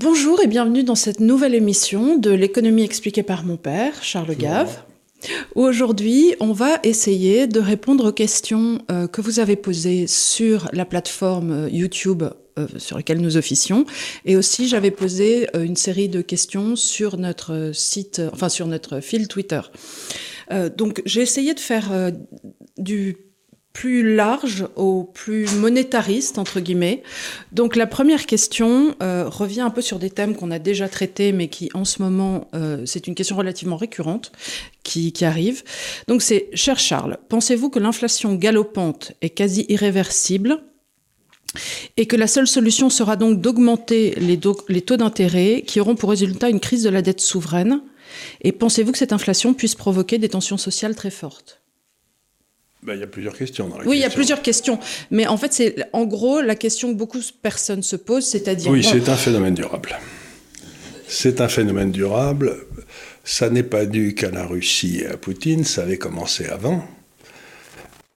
Bonjour et bienvenue dans cette nouvelle émission de l'économie expliquée par mon père, Charles Gave. Aujourd'hui, on va essayer de répondre aux questions euh, que vous avez posées sur la plateforme euh, YouTube euh, sur laquelle nous officions. Et aussi, j'avais posé une série de questions sur notre site, enfin sur notre fil Twitter. donc, j'ai essayé de faire du plus large au plus monétariste, entre guillemets. Donc la première question euh, revient un peu sur des thèmes qu'on a déjà traités, mais qui en ce moment, euh, c'est une question relativement récurrente qui, qui arrive. Donc c'est, cher Charles, pensez-vous que l'inflation galopante est quasi irréversible et que la seule solution sera donc d'augmenter les, les taux d'intérêt qui auront pour résultat une crise de la dette souveraine? Et pensez-vous que cette inflation puisse provoquer des tensions sociales très fortes? Ben, il y a plusieurs questions dans la Oui, il y a plusieurs questions. Mais en fait, c'est en gros la question que beaucoup de personnes se posent, c'est-à-dire... Oui, c'est un phénomène durable. C'est un phénomène durable. Ça n'est pas dû qu'à la Russie et à Poutine, ça avait commencé avant.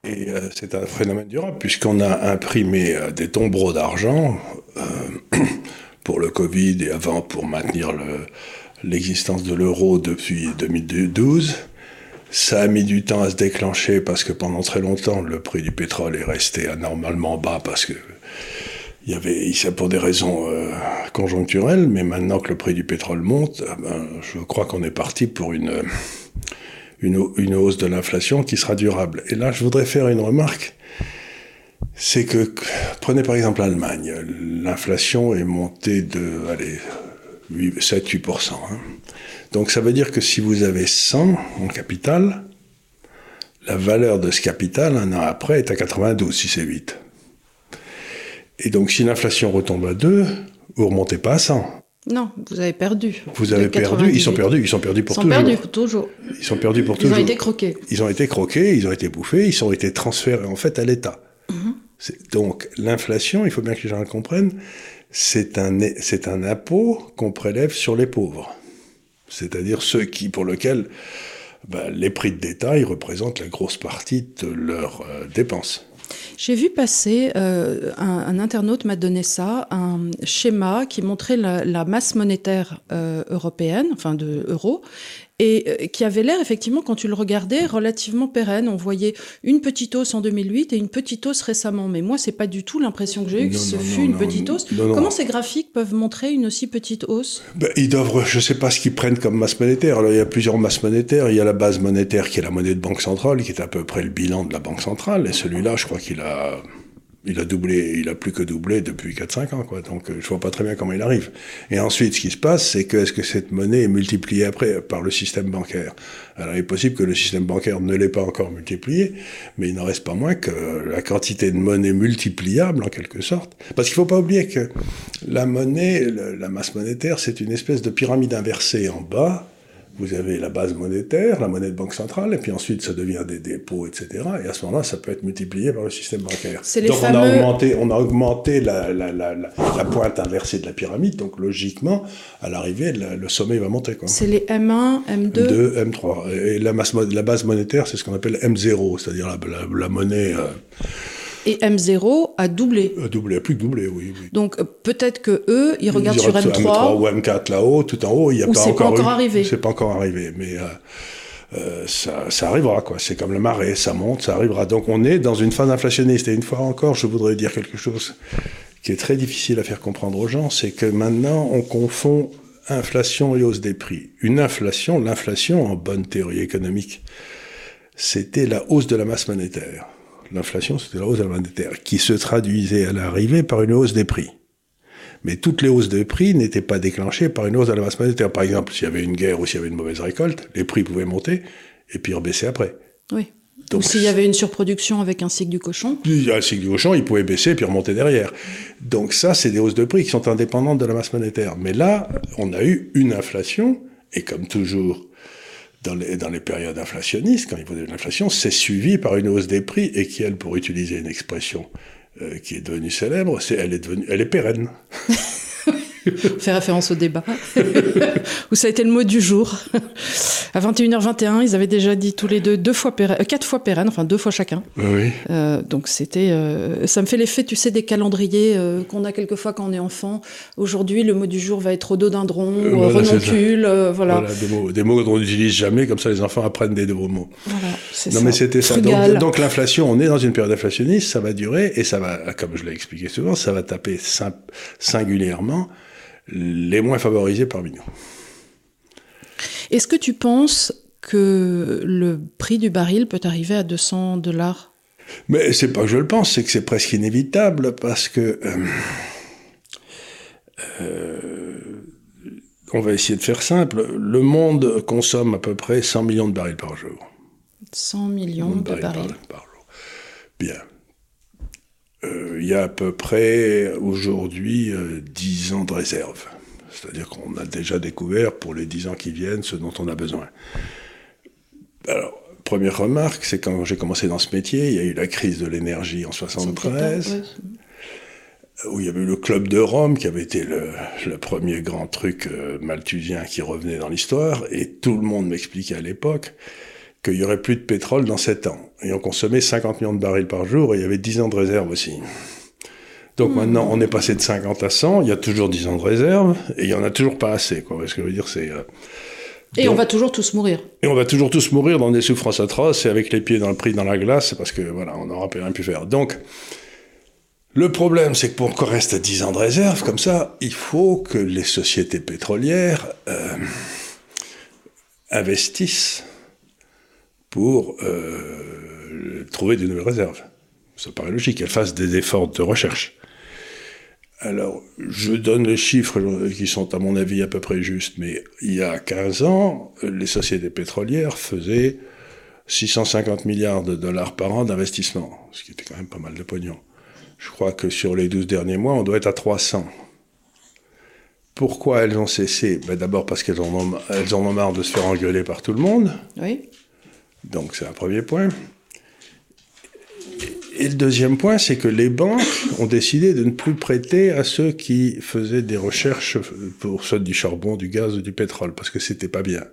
Et euh, c'est un phénomène durable, puisqu'on a imprimé euh, des tombereaux d'argent euh, pour le Covid et avant pour maintenir l'existence de l'euro depuis 2012 ça a mis du temps à se déclencher parce que pendant très longtemps, le prix du pétrole est resté anormalement bas parce que il y avait, pour des raisons euh, conjoncturelles, mais maintenant que le prix du pétrole monte, euh, ben, je crois qu'on est parti pour une, une, une hausse de l'inflation qui sera durable. Et là, je voudrais faire une remarque. C'est que, prenez par exemple l'Allemagne, l'inflation est montée de, allez, 7-8%. Hein. Donc ça veut dire que si vous avez 100 en capital, la valeur de ce capital, un an après, est à 92, si c'est 8. Et donc si l'inflation retombe à 2, vous ne remontez pas à 100. Non, vous avez perdu. Vous avez perdu, ils sont perdus, ils sont perdus pour toujours. Ils sont perdus pour toujours. Ils sont perdus pour toujours. Ils ont été croqués. Ils ont été croqués, ils ont été bouffés, ils ont été transférés en fait à l'État. Mhm. Donc l'inflation, il faut bien que les gens le comprennent, c'est un, c'est un impôt qu'on prélève sur les pauvres c'est-à-dire ceux qui, pour lesquels ben, les prix de détail représentent la grosse partie de leurs euh, dépenses. J'ai vu passer, euh, un, internaute m'a donné ça, un schéma qui montrait la, masse monétaire euh, européenne, enfin de euros, et euh, qui avait l'air effectivement, quand tu le regardais, relativement pérenne. On voyait une petite hausse en 2008 et une petite hausse récemment. Mais moi, c'est pas du tout l'impression que j'ai eue que ce fut une petite hausse. Comment ces graphiques peuvent montrer une aussi petite hausse? Ben, Ils doivent, je sais pas ce qu'ils prennent comme masse monétaire. Alors, il y a plusieurs masses monétaires. Il y a la base monétaire qui est la monnaie de banque centrale, qui est à peu près le bilan de la banque centrale. Et celui-là, je crois qu'il a il a doublé, il a plus que doublé depuis 4-5 ans, quoi. Donc, euh, je vois pas très bien comment il arrive. Et ensuite, ce qui se passe, c'est que est-ce que cette monnaie est multipliée après par le système bancaire? Alors, il est possible que le système bancaire ne l'ait pas encore multiplié, mais il n'en reste pas moins que la quantité de monnaie multipliable, en quelque sorte. Parce qu'il faut pas oublier que la monnaie, la masse monétaire, c'est une espèce de pyramide inversée en bas, vous avez la base monétaire, la monnaie de banque centrale, et puis ensuite ça devient des dépôts, etc. Et à ce moment-là, ça peut être multiplié par le système bancaire. Donc on a augmenté, on a augmenté la, la, la, la, pointe inversée de la pyramide, donc logiquement, à l'arrivée, le sommet va monter. C'est les M1, M2 M2, M3. Et la, masse, la base monétaire, c'est ce qu'on appelle M0, c'est-à-dire la, monnaie... Euh, et M0 a doublé. A doublé, a plus que doublé, oui. Donc euh, peut-être que eux, ils regardent sur M3. M3 ou M4 là-haut, tout en haut, il n'y a pas encore. pas encore arrivé. C'est pas encore arrivé, mais euh, euh, ça, ça, arrivera, quoi. C'est comme le marais, ça monte, ça arrivera. Donc on est dans une phase inflationniste. Et une fois encore, je voudrais dire quelque chose qui est très difficile à faire comprendre aux gens, c'est que maintenant on confond inflation et hausse des prix. Une inflation, l'inflation en bonne théorie économique, c'était la hausse de la masse monétaire l'inflation, c'était la hausse de la monétaire, qui se traduisait à l'arrivée par une hausse des prix. Mais toutes les hausses de prix n'étaient pas déclenchées par une hausse de la masse monétaire. Par exemple, s'il y avait une guerre ou s'il y avait une mauvaise récolte, les prix pouvaient monter et puis rebaisser après. Oui. Donc, ou s'il y avait une surproduction avec un cycle du cochon Un cycle du cochon, il pouvait baisser puis remonter derrière. Donc ça, c'est des hausses de prix qui sont indépendantes de la masse monétaire. Mais là, on a eu une inflation, et comme toujours, dans les, périodes inflationnistes, quand il faut de l'inflation, c'est suivi par une hausse des prix et qui, elle, pour utiliser une expression euh, qui est devenue célèbre, c'est elle est devenue, elle est pérenne. fait référence au débat, où ça a été le mot du jour. à 21h21, ils avaient déjà dit tous les deux deux fois pérenne, euh, quatre fois pérenne, enfin deux fois chacun. Oui. Euh, donc c'était, euh, ça me fait l'effet, tu sais, des calendriers qu'on a quelquefois quand on est enfant. Aujourd'hui, le mot du jour va être rhododendron, voilà, renoncule, voilà. Voilà, des mots, des mots qu'on n'utilise jamais, comme ça les enfants apprennent des nouveaux mots. Voilà, c'est Non, ça. mais c'était ça. Donc, donc l'inflation, on est dans une période inflationniste, ça va durer, et ça va, comme je l'ai expliqué souvent, ça va taper singulièrement les moins favorisés parmi nous. Est-ce que tu penses que le prix du baril peut arriver à 200 dollars? Mais c'est pas que je le pense, c'est que c'est presque inévitable parce que euh, euh, on va essayer de faire simple. Le monde consomme à peu près 100 millions de barils par jour. 100 millions de barils barils. par jour. Bien. Euh, Il y a à peu près aujourd'hui euh, 10 ans de réserve. C'est-à-dire qu'on a déjà découvert pour les 10 ans qui viennent ce dont on a besoin. Alors, première remarque, c'est quand j'ai commencé dans ce métier, il y a eu la crise de l'énergie en 73, Ouais. où il y avait eu le Club de Rome, qui avait été le, le premier grand truc euh, malthusien qui revenait dans l'histoire, et tout le monde m'expliquait à l'époque qu'il y aurait plus de pétrole dans 7 ans. Et on consommait 50 millions de barils par jour, et il y avait 10 ans de réserve aussi. Donc maintenant, on est passé de 50 à 100, il y a toujours 10 ans de réserve, et il y en a toujours pas assez, quoi. Ce que je veux dire, c'est... euh, Et donc- on va toujours tous mourir. et on va toujours tous mourir dans des souffrances atroces et avec les pieds dans le prix dans la glace, parce que voilà, on n'aura plus rien pu faire. Donc, le problème, c'est que pour qu'on reste à 10 ans de réserve, comme ça, il faut que les sociétés pétrolières euh, investissent pour euh, trouver de nouvelles réserves. Ça paraît logique, elles fassent des efforts de recherche. Alors, je donne les chiffres qui sont à mon avis à peu près justes, mais il y a 15 ans, les sociétés pétrolières faisaient 650 milliards de dollars par an d'investissement, ce qui était quand même pas mal de pognon. Je crois que sur les 12 derniers mois, on doit être à 300. Pourquoi elles ont cessé? Ben D'abord parce qu'elles ont, elles en ont marre de se faire engueuler par tout le monde. Oui. Donc c'est un premier point. Et le deuxième point, c'est que les banques ont décidé de ne plus prêter à ceux qui faisaient des recherches pour soit du charbon, du gaz ou du pétrole, parce que c'était pas bien.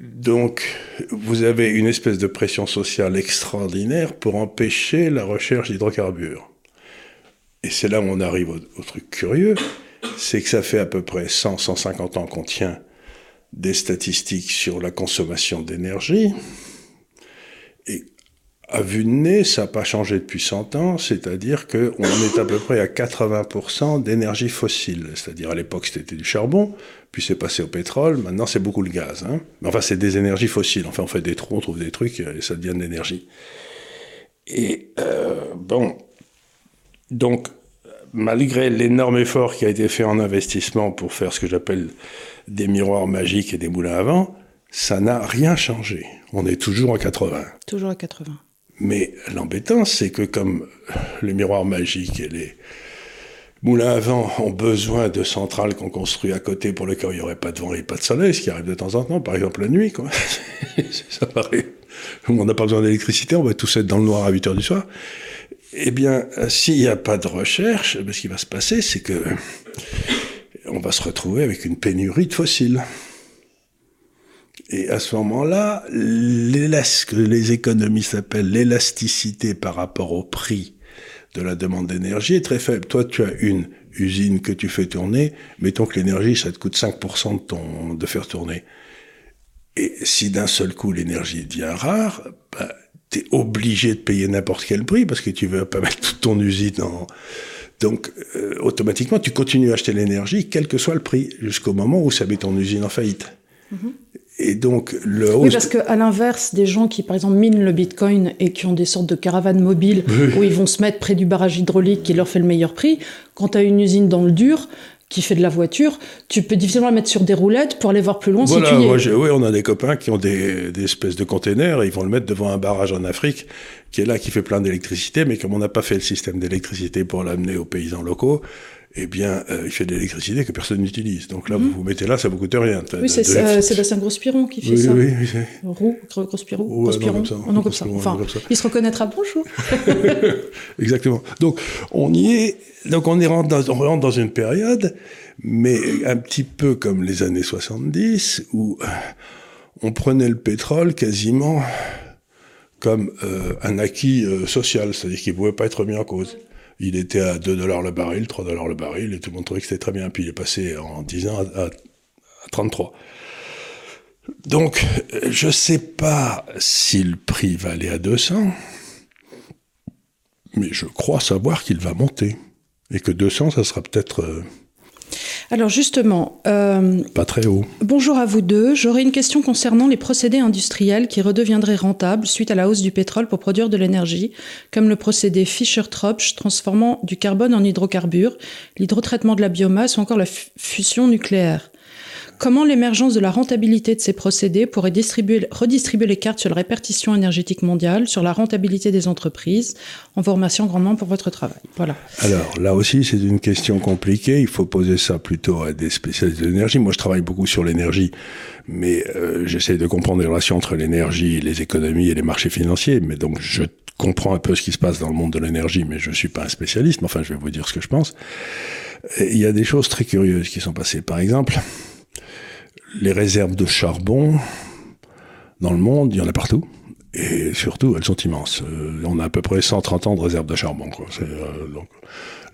Donc, vous avez une espèce de pression sociale extraordinaire pour empêcher la recherche d'hydrocarbures. Et c'est là où on arrive au, au truc curieux, c'est que ça fait à peu près 100, 150 ans qu'on tient des statistiques sur la consommation d'énergie. Et à vue de nez, ça n'a pas changé depuis 100 ans, c'est-à-dire qu'on est à peu près à 80% d'énergie fossile. C'est-à-dire à l'époque c'était du charbon, puis c'est passé au pétrole, maintenant c'est beaucoup le gaz. Hein. Mais enfin c'est des énergies fossiles. Enfin on fait des trous, on trouve des trucs et ça devient de l'énergie. Et euh, bon, donc malgré l'énorme effort qui a été fait en investissement pour faire ce que j'appelle des miroirs magiques et des moulins à vent, ça n'a rien changé. On est toujours à 80. Toujours à 80. Mais l'embêtant, c'est que comme les miroirs magiques et les moulins à vent ont besoin de centrales qu'on construit à côté pour lesquelles il n'y aurait pas de vent et pas de soleil, ce qui arrive de temps en temps, par exemple la nuit, quoi. ça paraît. On n'a pas besoin d'électricité, on va tous être dans le noir à 8 heures du soir. Eh bien, s'il n'y a pas de recherche, ce qui va se passer, c'est que on va se retrouver avec une pénurie de fossiles. Et à ce moment-là, ce que les économistes appellent l'élasticité par rapport au prix de la demande d'énergie est très faible. Toi, tu as une usine que tu fais tourner, mettons que l'énergie, ça te coûte 5% de, ton, faire tourner. Et si d'un seul coup l'énergie devient rare, bah, tu es obligé de payer n'importe quel prix parce que tu veux pas mettre toute ton usine en... Donc, euh, automatiquement, tu continues à acheter l'énergie, quel que soit le prix, jusqu'au moment où ça met ton usine en faillite. Mm -hmm. Et donc, le Oui, parce qu'à l'inverse, des gens qui, par exemple, minent le bitcoin et qui ont des sortes de caravanes mobiles oui. où ils vont se mettre près du barrage hydraulique qui leur fait le meilleur prix, quand tu as une usine dans le dur qui fait de la voiture, tu peux difficilement la mettre sur des roulettes pour aller voir plus loin voilà, si tu y moi, es. Oui, on a des copains qui ont des, des espèces de containers et ils vont le mettre devant un barrage en Afrique qui est là, qui fait plein d'électricité, mais comme on n'a pas fait le système d'électricité pour l'amener aux paysans locaux, eh bien, euh, il fait de l'électricité que personne n'utilise. Donc là, vous vous mettez là, ça vous coûte rien. Oui, c'est Sébastien Gros-Spiron qui fait oui, ça. Oui, oui, Roux, Gros-Spiron, ouais, Gros non, oh, non, comme ça. Enfin, comme ça. il se reconnaîtra, bonjour. Exactement. Donc, on y est, donc on, est rentre dans, on rentre dans une période, mais un petit peu comme les années 70, où on prenait le pétrole quasiment comme euh, un acquis euh, social, c'est-à-dire qu'il ne pouvait pas être mis en cause. Il était à 2 dollars le baril, 3 dollars le baril, et tout le monde trouvait que c'était très bien. Puis il est passé en 10 ans à, à 33. Donc, je ne sais pas si le prix va aller à 200, mais je crois savoir qu'il va monter. Et que 200, ça sera peut-être... Alors justement... Euh, pas très haut. Bonjour à vous deux. J'aurais une question concernant les procédés industriels qui redeviendraient rentables suite à la hausse du pétrole pour produire de l'énergie, comme le procédé Fischer-Tropsch transformant du carbone en hydrocarbures, l'hydrotraitement de la biomasse ou encore la fusion nucléaire. Comment l'émergence de la rentabilité de ces procédés pourrait distribuer, redistribuer les cartes sur la répartition énergétique mondiale, sur la rentabilité des entreprises? En vous remerciant grandement pour votre travail. Voilà. Alors là aussi, c'est une question compliquée. Il faut poser ça plutôt à des spécialistes de l'énergie. Moi, je travaille beaucoup sur l'énergie, mais euh, j'essaie de comprendre les relations entre l'énergie, les économies et les marchés financiers. Mais donc, je comprends un peu ce qui se passe dans le monde de l'énergie, mais je ne suis pas un spécialiste. Mais enfin, je vais vous dire ce que je pense. il y a des choses très curieuses qui sont passées. Par exemple, les réserves de charbon dans le monde, il y en a partout. Et surtout, elles sont immenses. Euh, on a à peu près 130 ans de réserves de charbon. Euh, donc,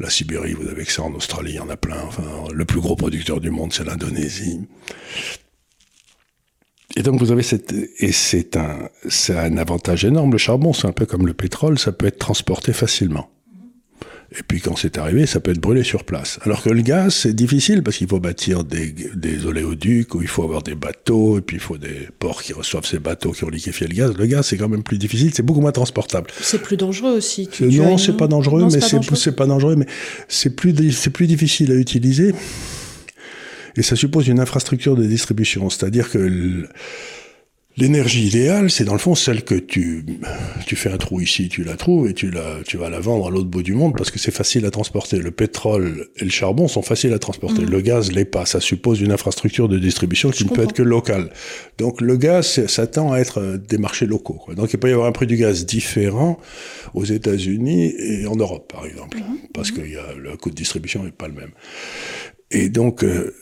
la Sibérie, vous avez que ça en Australie, il y en a plein. Enfin, le plus gros producteur du monde, c'est l'Indonésie. Et donc vous avez cette et c'est un c'est un avantage énorme. Le charbon, c'est un peu comme le pétrole, ça peut être transporté facilement. Et puis quand c'est arrivé, ça peut être brûlé sur place. Alors que le gaz, c'est difficile parce qu'il faut bâtir des, des oléoducs, où il faut avoir des bateaux, et puis il faut des ports qui reçoivent ces bateaux qui ont liquéfié le gaz. Le gaz, c'est quand même plus difficile, c'est beaucoup moins transportable. C'est plus dangereux aussi. Tu, non, c'est pas dangereux, mais c'est pas dangereux, mais c'est plus c'est plus difficile à utiliser. Et ça suppose une infrastructure de distribution, c'est-à-dire que L'énergie idéale, c'est dans le fond celle que tu, tu fais un trou ici, tu la trouves et tu, la, tu vas la vendre à l'autre bout du monde parce que c'est facile à transporter. Le pétrole et le charbon sont faciles à transporter. Mmh. Le gaz l'est pas. Ça suppose une infrastructure de distribution qui ne peut être que locale. Donc le gaz, ça tend à être euh, des marchés locaux. Quoi. Donc il peut y avoir un prix du gaz différent aux États-Unis et en Europe, par exemple, mmh. parce que y a, le coût de distribution n'est pas le même. Et donc, euh,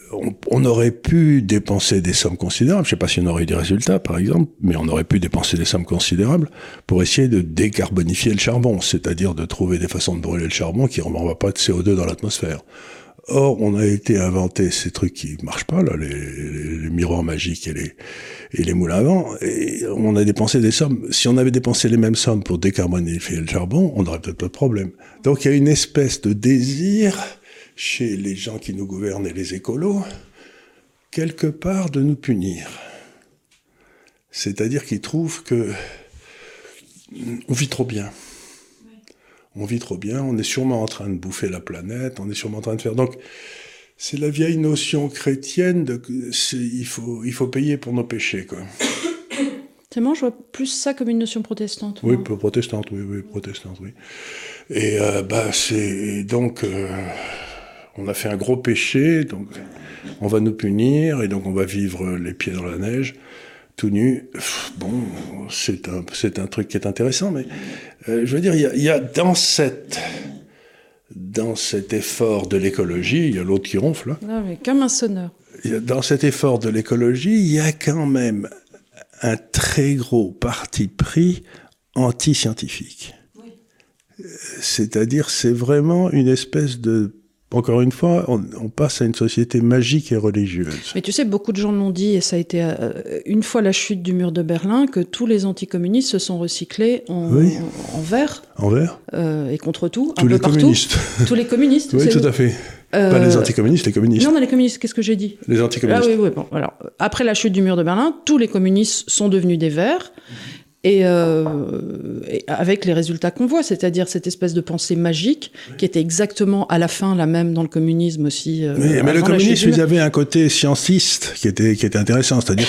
on, aurait pu dépenser des sommes considérables. Je ne sais pas si on aurait eu des résultats, par exemple, mais on aurait pu dépenser des sommes considérables pour essayer de décarbonifier le charbon, c'est-à-dire de trouver des façons de brûler le charbon qui ne pas de CO2 dans l'atmosphère. Or, on a été inventé ces trucs qui marchent pas, là, les, les, miroirs magiques et les, et les moulins à vent, et on a dépensé des sommes. Si on avait dépensé les mêmes sommes pour décarbonifier le charbon, on n'aurait peut-être pas de problème. Donc, il y a une espèce de désir chez les gens qui nous gouvernent et les écolos, quelque part de nous punir. C'est-à-dire qu'ils trouvent que on vit trop bien. On vit trop bien, on est sûrement en train de bouffer la planète, on est sûrement en train de faire. Donc, c'est la vieille notion chrétienne de il faut, il faut payer pour nos péchés, quoi. moi, je vois plus ça comme une notion protestante. Oui, protestante, oui, oui, protestante, oui. Et euh, bah, c'est donc. Euh, on a fait un gros péché, donc on va nous punir, et donc on va vivre les pieds dans la neige, tout nu. Bon, c'est un, c'est un truc qui est intéressant, mais euh, je veux dire, il y a, dans cette dans cet effort de l'écologie, il y a l'autre qui ronfle. Hein. Non, mais comme un sonneur. Dans cet effort de l'écologie, il y a quand même un très gros parti pris anti-scientifique. Oui. C'est-à-dire, c'est vraiment une espèce de encore une fois, on, passe à une société magique et religieuse. Mais tu sais, beaucoup de gens l'ont dit, et ça a été euh, une fois la chute du mur de Berlin, que tous les anticommunistes se sont recyclés en, en, vert. En vert euh, Et contre tout. Tous les communistes. tous les communistes. Oui, tout à fait. Euh, Pas les anticommunistes, les communistes. Non, non, les communistes, qu'est-ce que j'ai dit? Les anticommunistes. Ah oui, oui, bon, alors, après la chute du mur de Berlin, tous les communistes sont devenus des verts. Euh, et, avec les résultats qu'on voit, c'est-à-dire cette espèce de pensée magique qui était exactement à la fin la même dans le communisme aussi. Euh, mais, le communisme, ils avaient un côté scientiste qui était, qui était intéressant, c'est-à-dire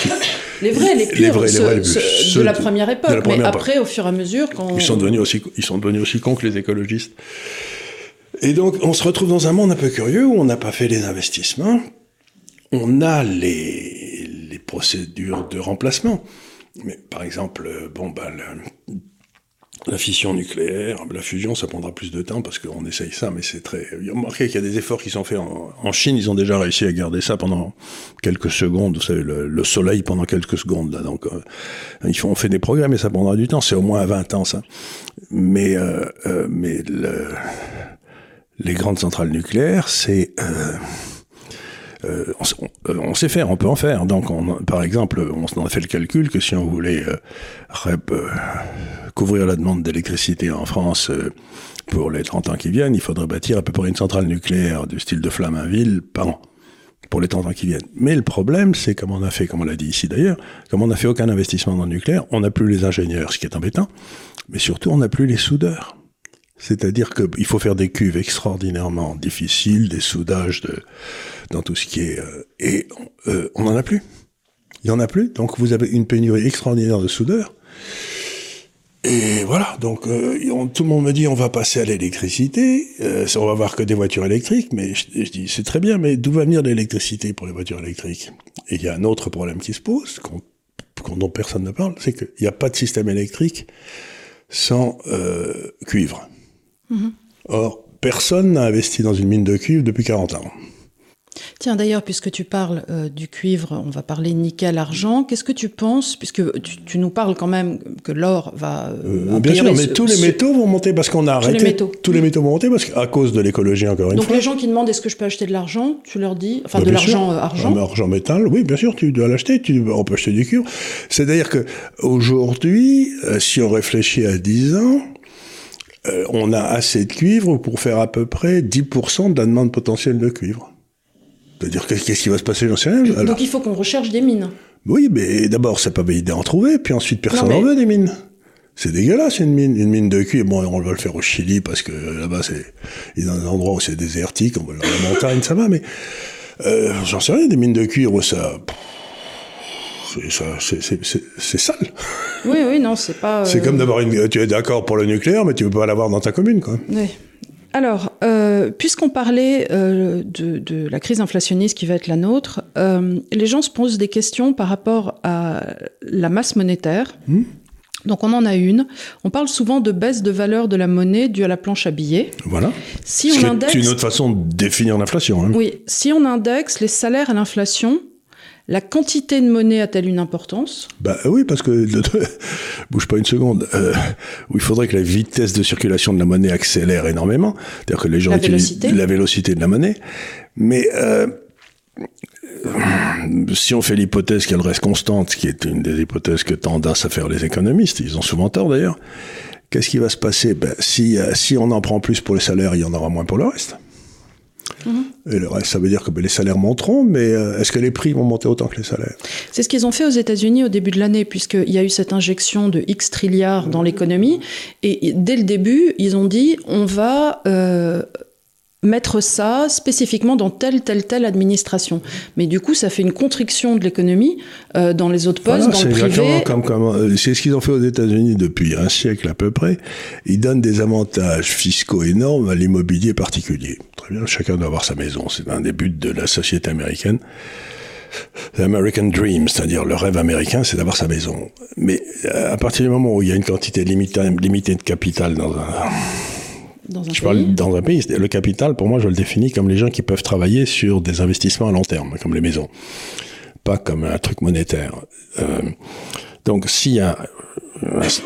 les vrais, les purs, les vrais, de la première époque. mais après, au fur et à mesure, quand ils sont devenus aussi, ils sont devenus aussi cons que les écologistes. Et donc, on se retrouve dans un monde un peu curieux où on n'a pas fait les investissements, on a les, les procédures de remplacement. Mais par exemple, bon, bah, la fission nucléaire, la fusion, ça prendra plus de temps parce qu'on essaye ça, mais c'est très. Remarquez qu'il y a des efforts qui sont faits en, Chine. Ils ont déjà réussi à garder ça pendant quelques secondes. Vous savez, le, soleil pendant quelques secondes. Là, donc, euh, ils font, on fait des progrès, mais ça prendra du temps. C'est au moins 20 ans, ça. Mais, euh, euh, mais le, les grandes centrales nucléaires, c'est euh, euh, on, sait faire, on peut en faire. Donc, on, par exemple, on a fait le calcul que si on voulait euh, couvrir la demande d'électricité en France pour les 30 ans qui viennent, il faudrait bâtir à peu près une centrale nucléaire du style de Flaminville par an pour les 30 ans qui viennent. Mais le problème, c'est comme on a fait, comme on l'a dit ici d'ailleurs, comme on n'a fait aucun investissement dans le nucléaire, on n'a plus les ingénieurs, ce qui est embêtant, mais surtout on n'a plus les soudeurs. C'est-à-dire qu'il faut faire des cuves extraordinairement difficiles, des soudages de, dans tout ce qui est... Euh, et euh, on n'en a plus. Il n'y en a plus. Donc vous avez une pénurie extraordinaire de soudeurs. Et voilà, donc euh, tout le monde me dit on va passer à l'électricité, on va voir que des voitures électriques, mais je, dis c'est très bien, mais d'où va venir l'électricité pour les voitures électriques? Et il y a un autre problème qui se pose, dont personne ne parle, c'est qu'il n'y a pas de système électrique sans cuivre. Mhm. Or, personne n'a investi dans une mine de cuivre depuis 40 ans. Tiens, d'ailleurs, puisque tu parles euh, du cuivre, on va parler nickel, argent. Qu'est-ce que tu penses, puisque tu, nous parles quand même que l'or va. Euh, euh, bien sûr, mais tous les métaux vont monter parce qu'on a arrêté. Tous les métaux. Tous les métaux vont monter parce qu'à cause de l'écologie, encore une fois. Donc les gens qui demandent est-ce que je peux acheter de l'argent, tu leur dis. Enfin, bah, de l'argent argent. argent métal, oui, bien sûr, tu dois l'acheter. On peut acheter du cuivre. C'est-à-dire que aujourd'hui, si on réfléchit à 10 ans, euh, on a assez de cuivre pour faire à peu près 10% de la demande potentielle de cuivre. C'est-à-dire, qu'est-ce qui va se passer J'en sais rien. Donc il faut qu'on recherche des mines. Oui, mais d'abord, c'est pas idée d'en trouver, puis ensuite, personne n'en veut des mines. C'est dégueulasse une mine, une mine de cuivre. Bon, on va le faire au Chili parce que là-bas, c'est il y a un endroit où c'est désertique, on va dans la montagne, ça va, mais euh, j'en sais rien, des mines de cuivre, ça c'est sale. Oui, oui, non, c'est pas. C'est comme euh, d'avoir une. Tu es d'accord pour le nucléaire, mais tu ne peux pas l'avoir dans ta commune, quoi. Oui. Alors, euh, puisqu'on parlait euh, de, la crise inflationniste qui va être la nôtre, les gens se posent des questions par rapport à la masse monétaire. Hmm. Donc on en a une. On parle souvent de baisse de valeur de la monnaie due à la planche à billets. Voilà. Si on indexe, c'est une autre façon de définir l'inflation. Hein. Oui. Si on indexe les salaires à l'inflation, la quantité de monnaie a-t-elle une importance? Bah oui, parce que bouge pas une seconde. Euh, il faudrait que la vitesse de circulation de la monnaie accélère énormément, c'est-à-dire que les gens la utilisent vélocité. la vélocité de la monnaie. Mais euh, si on fait l'hypothèse qu'elle reste constante, qui est une des hypothèses que tendent à faire les économistes, ils ont souvent tort d'ailleurs. Qu'est-ce qui va se passer? Ben, si, euh, si on en prend plus pour les salaires, il y en aura moins pour le reste. Mhm. Et le reste, ça veut dire que ben, les salaires monteront, mais euh, est-ce que les prix vont monter autant que les salaires? C'est ce qu'ils ont fait aux États-Unis au début de l'année, puisqu'il y a eu cette injection de X trilliards dans l'économie. Et dès le début, ils ont dit on va euh, mettre ça spécifiquement dans telle, telle, telle administration. Mais du coup, ça fait une contriction de l'économie euh, dans les autres postes, dans le privé. Comme, comme, c'est ce qu'ils ont fait aux États-Unis depuis un siècle à peu près. Ils donnent des avantages fiscaux énormes à l'immobilier particulier. Très bien, chacun doit avoir sa maison. C'est un des buts de la société américaine. L'American Dream, c'est-à-dire le rêve américain, c'est d'avoir sa maison. Mais euh, à partir du moment où il y a une quantité limitée, limitée de capital dans un dans un je pays. parle dans un pays. Le capital, pour moi, je le définis comme les gens qui peuvent travailler sur des investissements à long terme, comme les maisons, pas comme un truc monétaire. Euh, donc, s'il y a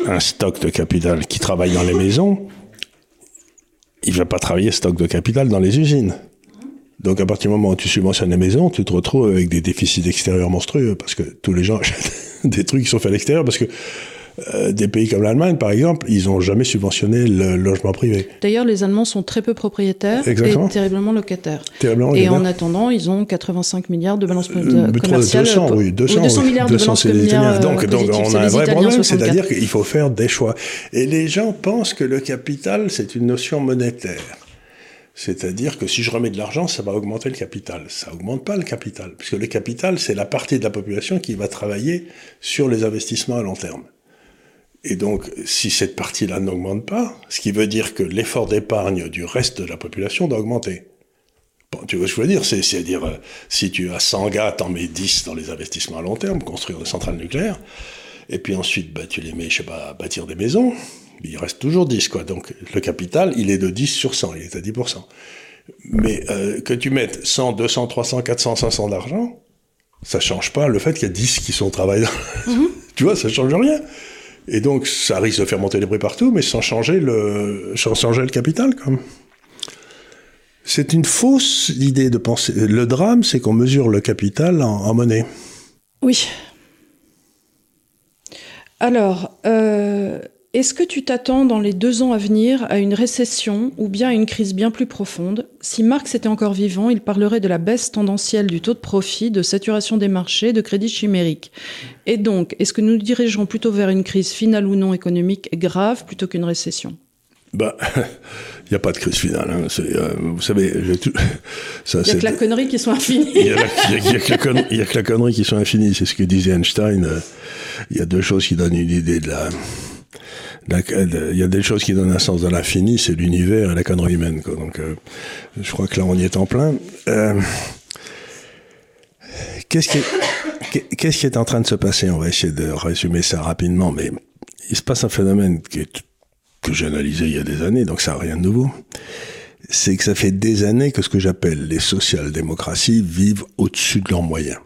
un, stock de capital qui travaille dans les maisons, il ne va pas travailler stock de capital dans les usines. Donc, à partir du moment où tu subventionnes les maisons, tu te retrouves avec des déficits extérieurs monstrueux parce que tous les gens achètent des trucs qui sont faits à l'extérieur parce que euh, des pays comme l'Allemagne, par exemple, ils n'ont jamais subventionné le logement privé. D'ailleurs, les Allemands sont très peu propriétaires et terriblement locataires. et en attendant, ils ont 85 milliards de balance euh, commerciale. 200, oui, 200, 200 milliards de balance commerciale. Donc, donc on a un vrai problème, c'est-à-dire qu'il faut faire des choix. Et les gens pensent que le capital, c'est une notion monétaire. C'est-à-dire que si je remets de l'argent, ça va augmenter le capital. Ça augmente pas le capital, puisque le capital, c'est la partie de la population qui va travailler sur les investissements à long terme Et donc, si cette partie-là n'augmente pas, ce qui veut dire que l'effort d'épargne du reste de la population doit augmenter. Bon, tu vois ce que je veux dire? C'est-à-dire, euh, si tu as 100 gars, t'en mets 10 dans les investissements à long terme, construire des centrales nucléaires, et puis ensuite, bah, tu les mets, je sais pas, bâtir des maisons, il reste toujours 10, quoi. Donc, le capital, il est de 10 sur 100, il est à 10%. Mais euh, que tu mettes 100, 200, 300, 400, 500 d'argent, ça change pas le fait qu'il y a 10 qui sont au travail. Mhm. tu vois, ça change rien. Et donc, ça risque de faire monter les prix partout, mais sans changer le, sans changer le capital, comme. C'est une fausse idée de penser. Le drame, c'est qu'on mesure le capital en, monnaie. Oui. Alors, euh, est-ce que tu t'attends dans les deux ans à venir à une récession ou bien à une crise bien plus profonde? Si Marx était encore vivant, il parlerait de la baisse tendancielle du taux de profit, de saturation des marchés, de crédit chimérique. Et donc, est-ce que nous dirigeons plutôt vers une crise finale ou non économique grave plutôt qu'une récession? Bah, il n'y a pas de crise finale. Hein. Euh, vous savez, ça, il n'y a que la connerie qui sont infinies. Il n'y a, que la connerie qui sont infinies. C'est ce que disait Einstein. Euh, il y a deux choses qui donnent une idée de la, il y a des choses qui donnent un sens à l'infini, c'est l'univers et la connerie humaine. Quoi. Donc, euh, je crois que là, on y est en plein. Euh, qu'est-ce qui, est, en train de se passer? On va essayer de résumer ça rapidement, mais il se passe un phénomène que j'ai analysé il y a des années, donc ça n'a rien de nouveau. C'est que ça fait des années que ce que j'appelle les social-démocraties vivent au-dessus de leurs moyens.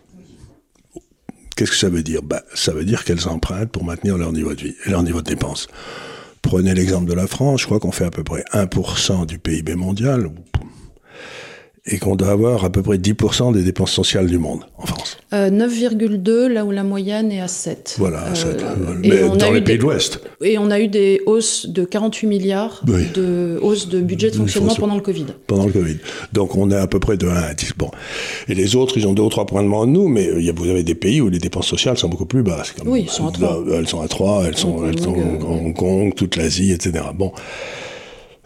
Qu'est-ce que ça veut dire? Bah, Ça veut dire qu'elles empruntent pour maintenir leur niveau de vie et leur niveau de dépenses. Prenez l'exemple de la France, je crois qu'on fait à peu près 1% du PIB mondial, et qu'on doit avoir à peu près 10% des dépenses sociales du monde en France. 9,2 euh, là où la moyenne est à 7. Voilà, à 7. Euh, mais dans les pays de l'Ouest. Et on a eu des hausses de 48 milliards de hausses de budget de fonctionnement pendant le Covid. Pendant le Covid. Donc on est à peu près de 1 à 10. Bon. Et les autres, ils ont deux ou trois points de moins de nous, mais y a, vous avez des pays où les dépenses sociales sont beaucoup plus basses. oui, elles sont à 3. Elles sont à 3, elles sont, elles sont en Hong Kong, toute l'Asie, etc. Bon.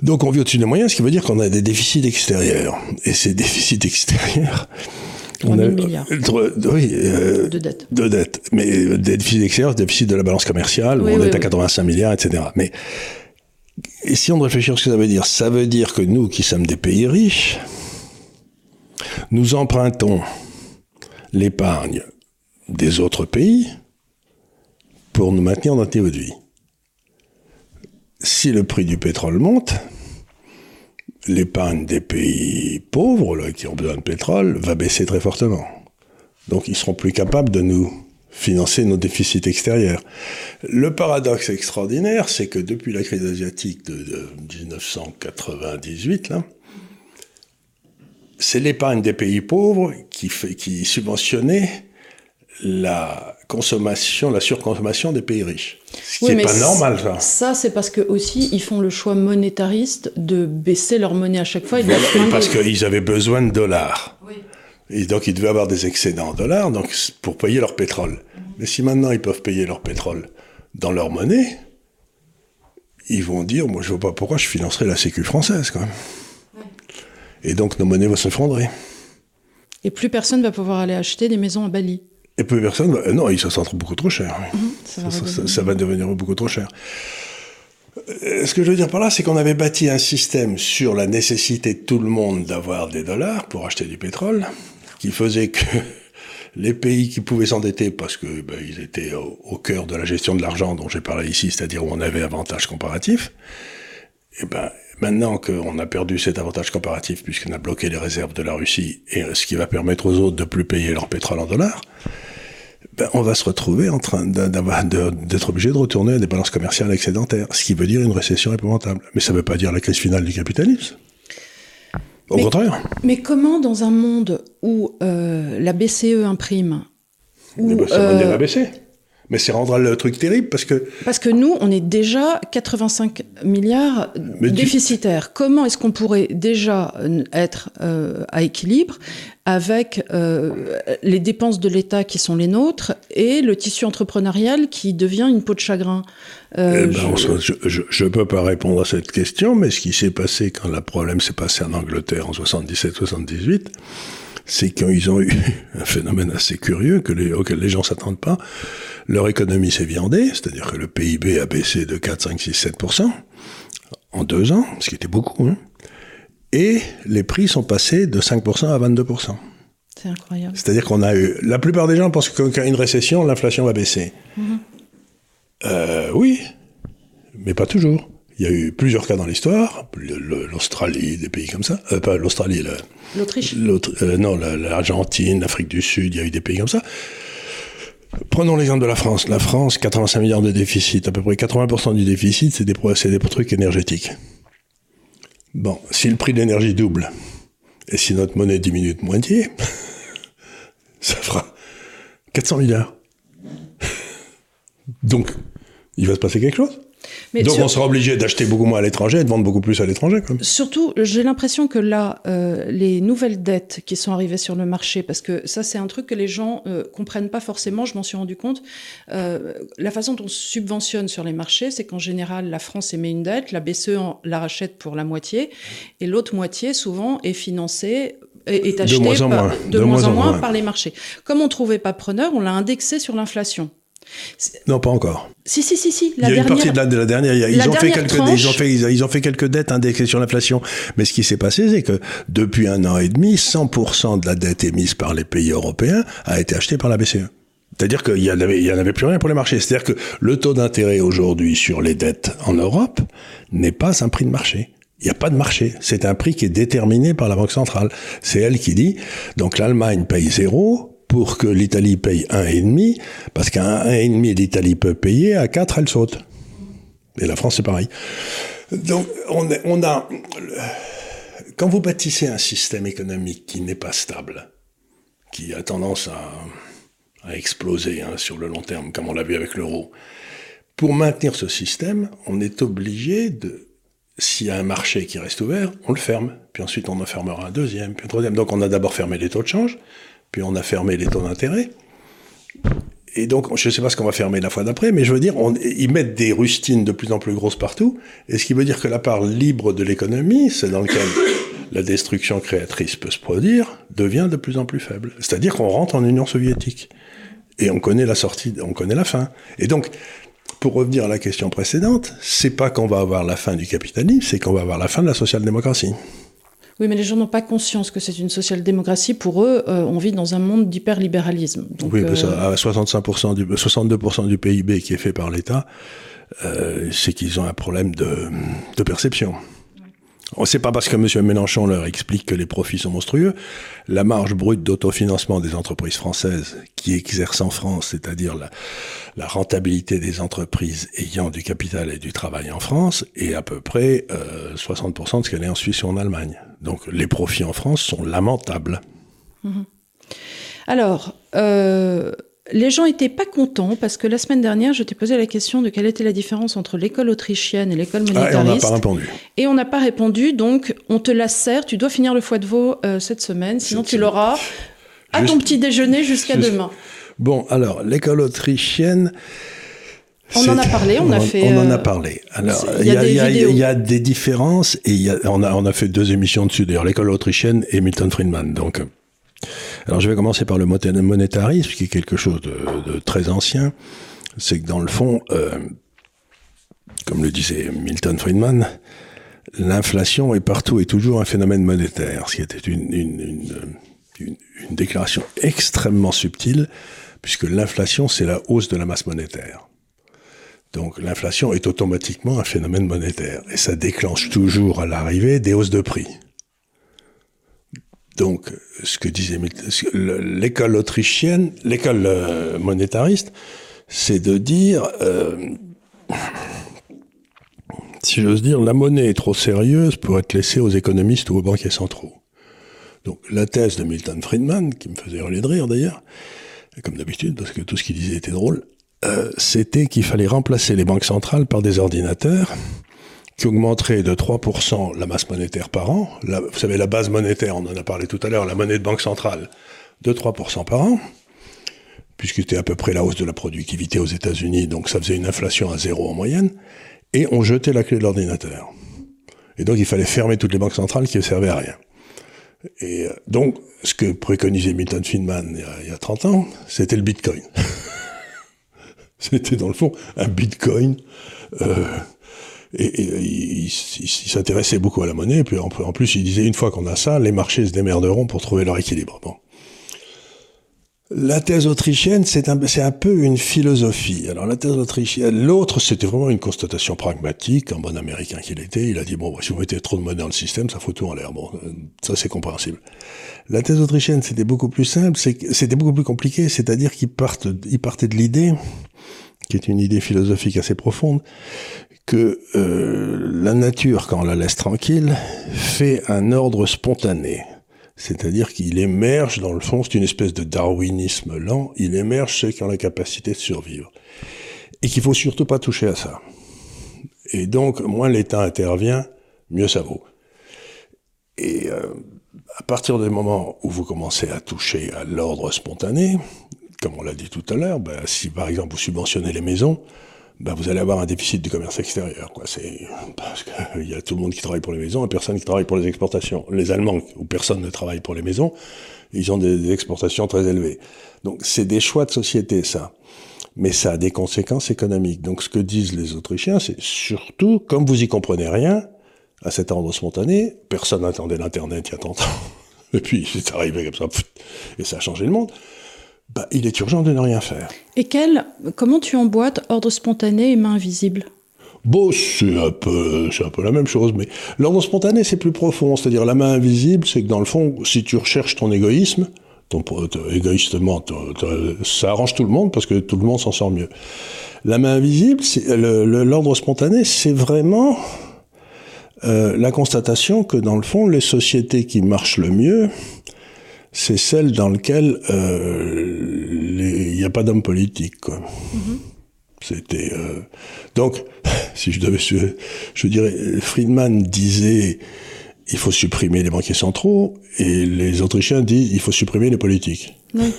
Donc on vit au-dessus des moyens, ce qui veut dire qu'on a des déficits extérieurs. Et ces déficits extérieurs... 3 000 milliards. oui, euh, de dette. De dette. Mais euh, des déficits extérieurs, déficit de la balance commerciale, où on est à 85 milliards, etc. Mais et si on réfléchit à ce que ça veut dire, ça veut dire que nous, qui sommes des pays riches, nous empruntons l'épargne des autres pays pour nous maintenir dans notre niveau de vie si le prix du pétrole monte, l'épargne des pays pauvres, qui ont besoin de pétrole, va baisser très fortement. Donc ils seront plus capables de nous financer nos déficits extérieurs. Le paradoxe extraordinaire, c'est que depuis la crise asiatique de, 1998, là, c'est l'épargne des pays pauvres qui, qui subventionnait la consommation, la surconsommation des pays riches. Ce qui n'est pas normal, ça. Ça, c'est parce que aussi, ils font le choix monétariste de baisser leur monnaie à chaque fois. parce qu'ils avaient besoin de dollars. Et donc, ils devaient avoir des excédents en dollars donc, pour payer leur pétrole. Mais si maintenant, ils peuvent payer leur pétrole dans leur monnaie, ils vont dire, moi, je ne vois pas pourquoi je financerais la sécu française, quand même. Et donc, nos monnaies vont s'effondrer. Et plus personne va pouvoir aller acheter des maisons à Bali. Et peu personne, non, ils se sentent beaucoup trop cher. Mhm, ça, va devenir beaucoup trop cher. Euh, ce que je veux dire par là, c'est qu'on avait bâti un système sur la nécessité de tout le monde d'avoir des dollars pour acheter du pétrole, qui faisait que les pays qui pouvaient s'endetter parce que ben, ils étaient au, cœur de la gestion de l'argent dont j'ai parlé ici, c'est-à-dire où on avait avantage comparatif, et ben maintenant qu'on a perdu cet avantage comparatif puisqu'on a bloqué les réserves de la Russie et ce qui va permettre aux autres de plus payer leur pétrole en dollars, ben, on va se retrouver en train d'être obligé de retourner à des balances commerciales excédentaires, ce qui veut dire une récession épouvantable. Mais ça ne veut pas dire la crise finale du capitalisme. Au contraire. Mais comment, dans un monde où euh, la BCE imprime, où, ben, ça va euh, la BCE mais c'est rendre le truc terrible parce que... Parce que nous, on est déjà 85 milliards déficitaires. Comment est-ce qu'on pourrait déjà euh, être euh, à équilibre avec euh, les dépenses de l'État qui sont les nôtres et le tissu entrepreneurial qui devient une peau de chagrin? Eh ben, je ne peux pas répondre à cette question, mais ce qui s'est passé quand le problème s'est passé en Angleterre en 77-78, c'est qu'ils ont eu un phénomène assez curieux que les, auquel les gens s'attendent pas. Leur économie s'est viandée, c'est-à-dire que le PIB a baissé de 4, 5, 6, 7% en deux ans, ce qui était beaucoup. Hein. Et les prix sont passés de 5% à 22%. C'est incroyable. C'est-à-dire qu'on a eu... La plupart des gens pensent qu'en une récession, l'inflation va baisser. Mm-hmm. euh, oui, mais pas toujours. Il y a eu plusieurs cas dans l'histoire, l'Australie, des pays comme ça, euh, pas l'Australie, l'Autriche, euh, non, l'Argentine, l'Afrique du Sud, il y a eu des pays comme ça. Prenons l'exemple de la France. La France, 85 milliards de déficit, à peu près 80% du déficit, c'est des, des trucs énergétiques. Bon, si le prix de l'énergie double, et si notre monnaie diminue de moitié, ça fera 400 milliards. Donc, il va se passer quelque chose. Donc on sera obligé d'acheter beaucoup moins à l'étranger et de vendre beaucoup plus à l'étranger. Surtout, j'ai l'impression que là, euh, les nouvelles dettes qui sont arrivées sur le marché, parce que ça c'est un truc que les gens euh, comprennent pas forcément, je m'en suis rendu compte, euh, la façon dont on subventionne sur les marchés, c'est qu'en général la France émet une dette, la BCE la rachète pour la moitié, et l'autre moitié souvent est financée est achetée de moins en moins, de moins, en moins par les marchés. Comme on trouvait pas preneur, on l'a indexé sur l'inflation. Non, pas encore. Si, si, si, si. il y a une partie de la, dernière. Ils, ont fait quelques, ils, ont fait, ils, ont fait quelques dettes indexées sur l'inflation. Mais ce qui s'est passé, c'est que depuis un an et demi, 100% de la dette émise par les pays européens a été achetée par la BCE. C'est-à-dire qu'il n'y en, avait, avait plus rien pour les marchés. C'est-à-dire que le taux d'intérêt aujourd'hui sur les dettes en Europe n'est pas un prix de marché. Il n'y a pas de marché. C'est un prix qui est déterminé par la Banque centrale. C'est elle qui dit, donc l'Allemagne paye zéro, pour que l'Italie paye un et demi, parce qu'à un et demi l'Italie peut payer, à 4 elle saute. Et la France c'est pareil. Donc on, a quand vous bâtissez un système économique qui n'est pas stable, qui a tendance à, à exploser hein, sur le long terme, comme on l'a vu avec l'euro, pour maintenir ce système, on est obligé de s'il y a un marché qui reste ouvert, on le ferme. Puis ensuite, on en fermera un deuxième, puis un troisième. Donc, on a d'abord fermé les taux de change puis on a fermé les taux d'intérêt. Et donc, je ne sais pas ce qu'on va fermer la fois d'après, mais je veux dire, on, ils mettent des rustines de plus en plus grosses partout, et ce qui veut dire que la part libre de l'économie, c'est dans lequel la destruction créatrice peut se produire, devient de plus en plus faible. C'est-à-dire qu'on rentre en Union soviétique. Et on connaît la sortie, on connaît la fin. Et donc, pour revenir à la question précédente, c'est pas qu'on va avoir la fin du capitalisme, c'est qu'on va avoir la fin de la social-démocratie. Oui, mais les gens n'ont pas conscience que c'est une social-démocratie. Pour eux, euh, on vit dans un monde d'hyperlibéralisme. Oui, mais ça, euh, à 65% du, 62% du PIB qui est fait par l'État, euh, c'est qu'ils ont un problème de, de perception. C'est pas parce que M. Mélenchon leur explique que les profits sont monstrueux. La marge brute d'autofinancement des entreprises françaises qui exercent en France, c'est-à-dire la, rentabilité des entreprises ayant du capital et du travail en France, est à peu près euh, 60% de ce qu'elle est en Suisse ou en Allemagne. Donc les profits en France sont lamentables. Mmh. Alors, euh, les gens n'étaient pas contents parce que la semaine dernière, je t'ai posé la question de quelle était la différence entre l'école autrichienne et l'école monétariste. Ah, et on n'a pas répondu. Et on n'a pas répondu, donc on te la sert. Tu dois finir le foie de veau euh, cette semaine, sinon tu l'auras à ton petit déjeuner jusqu'à demain. Bon, alors, l'école autrichienne. On en a parlé, on, a fait. On en a euh, parlé. Alors, il y, y, a des différences et y a, on, a, on a fait deux émissions dessus, d'ailleurs, l'école autrichienne et Milton Friedman. Donc, alors je vais commencer par le monétarisme, qui est quelque chose de, très ancien. C'est que dans le fond, euh, comme le disait Milton Friedman, l'inflation est partout et toujours un phénomène monétaire, ce qui était une, une, une, une déclaration extrêmement subtile, puisque l'inflation, c'est la hausse de la masse monétaire. Donc l'inflation est automatiquement un phénomène monétaire, et ça déclenche toujours à l'arrivée des hausses de prix. Donc, ce que disait l'école autrichienne, l'école euh, monétariste, c'est de dire, euh, si j'ose dire, la monnaie est trop sérieuse pour être laissée aux économistes ou aux banquiers centraux. Donc, la thèse de Milton Friedman, qui me faisait hurler de rire d'ailleurs, comme d'habitude, parce que tout ce qu'il disait était drôle, euh, c'était qu'il fallait remplacer les banques centrales par des ordinateurs qui augmenterait de 3% la masse monétaire par an. vous savez, la base monétaire, on en a parlé tout à l'heure, la monnaie de banque centrale, de 3% par an, puisque c'était à peu près la hausse de la productivité aux États-Unis, donc ça faisait une inflation à zéro en moyenne, et on jetait la clé de l'ordinateur. Et donc il fallait fermer toutes les banques centrales qui ne servaient à rien. Et euh, donc, ce que préconisait Milton Friedman il y a, 30 ans, c'était le Bitcoin. c'était dans le fond un Bitcoin. Euh, et, il, s'intéressait beaucoup à la monnaie. Et puis en, plus, il disait une fois qu'on a ça, les marchés se démerderont pour trouver leur équilibre. Bon. La thèse autrichienne, c'est un, un, peu une philosophie. Alors la thèse autrichienne, l'autre, c'était vraiment une constatation pragmatique, en bon américain qu'il était. Il a dit, bon, si vous mettez trop de monnaie dans le système, ça fout tout en l'air. Bon, ça c'est compréhensible. La thèse autrichienne, c'était beaucoup plus simple, c'était beaucoup plus compliqué, c'est-à-dire qu'il partait de l'idée, qui est une idée philosophique assez profonde, que euh, la nature, quand on la laisse tranquille, fait un ordre spontané. C'est-à-dire qu'il émerge, dans le fond, c'est une espèce de darwinisme lent, il émerge ceux qui ont la capacité de survivre. Et qu'il faut surtout pas toucher à ça. Et donc, moins l'État intervient, mieux ça vaut. Et euh, à partir du moment où vous commencez à toucher à l'ordre spontané, comme on l'a dit tout à l'heure, ben, si par exemple vous subventionnez les maisons, ben vous allez avoir un déficit du commerce extérieur. Quoi. C'est parce qu'il y a tout le monde qui travaille pour les maisons et personne qui travaille pour les exportations. Les Allemands, où personne ne travaille pour les maisons, ils ont des, exportations très élevées. Donc c'est des choix de société, ça. Mais ça a des conséquences économiques. Donc ce que disent les Autrichiens, c'est surtout, comme vous y comprenez rien, à cet ordre spontané, personne n'attendait l'Internet il y a 30 ans. Et puis c'est arrivé comme ça, et ça a changé le monde bah, il est urgent de ne rien faire. Et quel, comment tu emboîtes ordre spontané et main invisible? Bon, c'est un peu, c'est un peu la même chose, mais l'ordre spontané, c'est plus profond. C'est-à-dire, la main invisible, c'est que dans le fond, si tu recherches ton égoïsme, ton, égoïstement, ça arrange tout le monde parce que tout le monde s'en sort mieux. La main invisible, l'ordre spontané, c'est vraiment euh, la constatation que dans le fond, les sociétés qui marchent le mieux, c'est celle dans laquelle euh, il n'y a pas d'homme politique. Quoi. Mm-hmm. C'était euh, donc, si je devais, je, dirais, Friedman disait il faut supprimer les banquiers centraux et les Autrichiens disent il faut supprimer les politiques. Oui.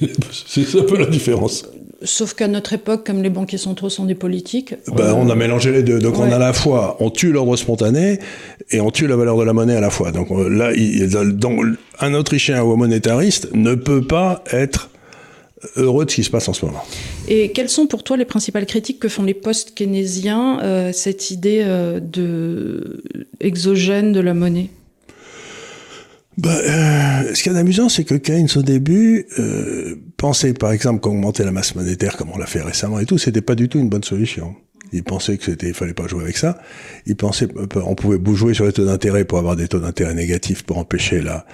c'est un peu la différence. Sauf qu'à notre époque, comme les banquiers centraux sont des politiques. Ben, on a mélangé les deux. Donc on a à la fois, on tue l'ordre spontané et on tue la valeur de la monnaie à la fois. Donc euh, là, donc, un Autrichien ou un monétariste ne peut pas être heureux de ce qui se passe en ce moment. Et quelles sont pour toi les principales critiques que font les post-keynésiens, euh, cette idée euh, de exogène de la monnaie? Bah, euh, ce qui est amusant, c'est que Keynes, au début, euh, pensait, par exemple, qu'augmenter la masse monétaire, comme on l'a fait récemment et tout, c'était pas du tout une bonne solution. Il pensait que c'était, il fallait pas jouer avec ça. Il pensait, euh, on pouvait jouer sur les taux d'intérêt pour avoir des taux d'intérêt négatifs pour empêcher la,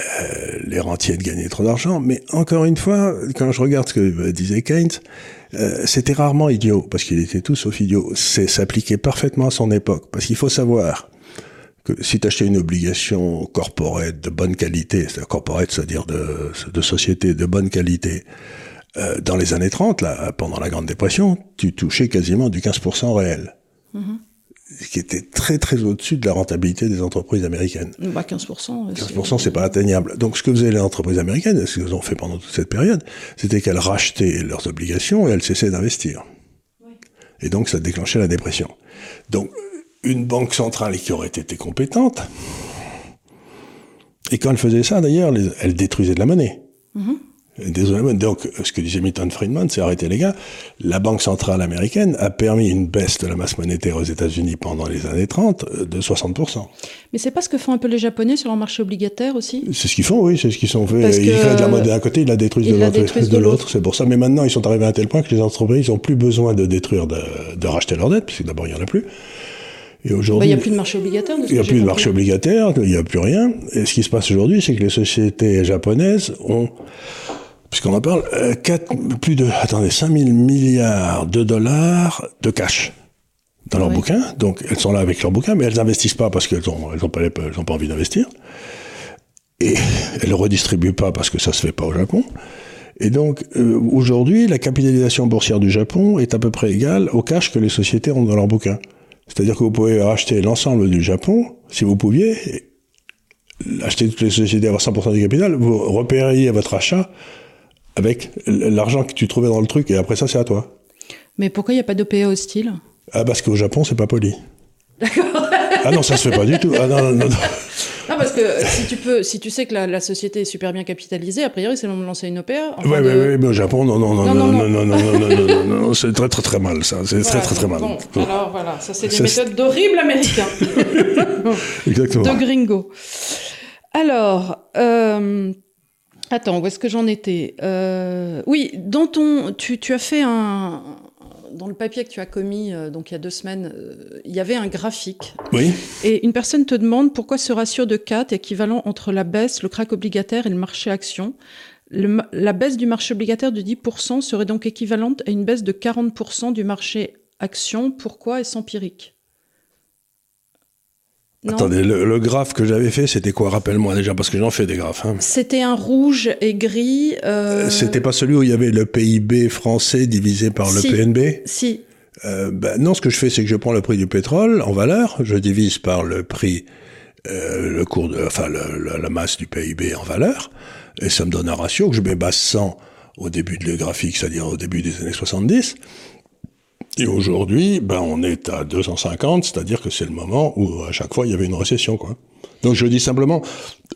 euh, les rentiers de gagner trop d'argent. Mais encore une fois, quand je regarde ce que disait Keynes, euh, c'était rarement idiot, parce qu'il était tout sauf idiot. C'est s'appliquer parfaitement à son époque. Parce qu'il faut savoir si tu achetais une obligation corporate de bonne qualité, c'est-à-dire corporate, c'est-à-dire de, de société de bonne qualité, euh, dans les années 30, là, pendant la Grande Dépression, tu touchais quasiment du 15% réel. Mm-hmm. Ce qui était très très au-dessus de la rentabilité des entreprises américaines. Bah 15%. 15% c'est pas atteignable. Donc ce que faisaient les entreprises américaines, ce qu'elles ont fait pendant toute cette période, c'était qu'elles rachetaient leurs obligations et elles cessaient d'investir. Et donc ça déclenchait la dépression. Donc une banque centrale qui aurait été compétente. Et quand elle faisait ça, d'ailleurs, elle détruisait de la monnaie. Mm-hmm. Donc, ce que disait Milton Friedman, c'est arrêter les gars. La Banque centrale américaine a permis une baisse de la masse monétaire aux États-Unis pendant les années 30 euh, de 60%. Mais c'est pas ce que font un peu les Japonais sur leur marché obligataire aussi? C'est ce qu'ils font, oui, c'est ce qu'ils ont fait. ils créent de la monnaie d'un côté, ils la détruisent de l'autre. C'est pour ça. Mais maintenant, ils sont arrivés à un tel point que les entreprises n'ont plus besoin de détruire, de, de racheter leurs dettes, puisque d'abord, il n'y en a plus. Et aujourd'hui, il n'y a plus de marché obligataire. Il n'y a plus de marché obligataire, il n'y a plus rien. Et ce qui se passe aujourd'hui, c'est que les sociétés japonaises ont, puisqu'on en parle, 4, euh, plus de, attendez, 5000 milliards de dollars de cash dans leurs bouquins. Donc elles sont là avec leurs bouquins, mais elles n'investissent pas parce qu'elles n'ont elles ont pas, elles ont pas envie d'investir. Et elles ne redistribuent pas parce que ça se fait pas au Japon. Et donc, euh, aujourd'hui, la capitalisation boursière du Japon est à peu près égale au cash que les sociétés ont dans leurs bouquins. C'est-à-dire que vous pouvez racheter l'ensemble du Japon, si vous pouviez, acheter toutes les sociétés, avoir 100% du capital, vous repériez votre achat avec l'argent que tu trouvais dans le truc, et après ça, c'est à toi. Mais pourquoi il n'y a pas d'OPA hostile Ah, parce qu'au Japon, c'est pas poli. D'accord. ah non, ça se fait pas du tout. Ah non, non, non. Non, parce que si tu peux, si tu sais que la, société est super bien capitalisée, a priori, c'est le moment de lancer une OPA. Oui, oui, oui, mais au Japon, non, non, non, non, non, non, non, non, non, non, c'est très, très, très mal, ça. C'est très, très, très mal. Bon, alors voilà, ça, c'est des méthodes d'horribles américains. Exactement. De gringo. Alors, euh, attends, où est-ce que j'en étais euh, Oui, dans ton, tu, tu as fait un, dans le papier que tu as commis euh, donc il y a deux semaines, euh, il y avait un graphique. Oui. Et une personne te demande pourquoi ce ratio de 4 est équivalent entre la baisse, le crack obligataire et le marché action. la baisse du marché obligataire de 10% serait donc équivalente à une baisse de 40% du marché action. Pourquoi est-ce empirique? Attendez, le, graphe que j'avais fait, c'était quoi? Rappelle-moi déjà, parce que j'en fais des graphes. Hein. C'était un rouge et gris. Euh... C'était pas celui où il y avait le PIB français divisé par le PNB Si. Euh, ben non, ce que je fais, c'est que je prends le prix du pétrole en valeur, je divise par le prix, euh, le cours, de, enfin la masse du PIB en valeur, et ça me donne un ratio que je mets basse 100 au début de le graphique, c'est-à-dire au début des années 70, et aujourd'hui, ben, on est à 250, c'est-à-dire que c'est le moment où à chaque fois il y avait une récession, quoi. Donc je dis simplement,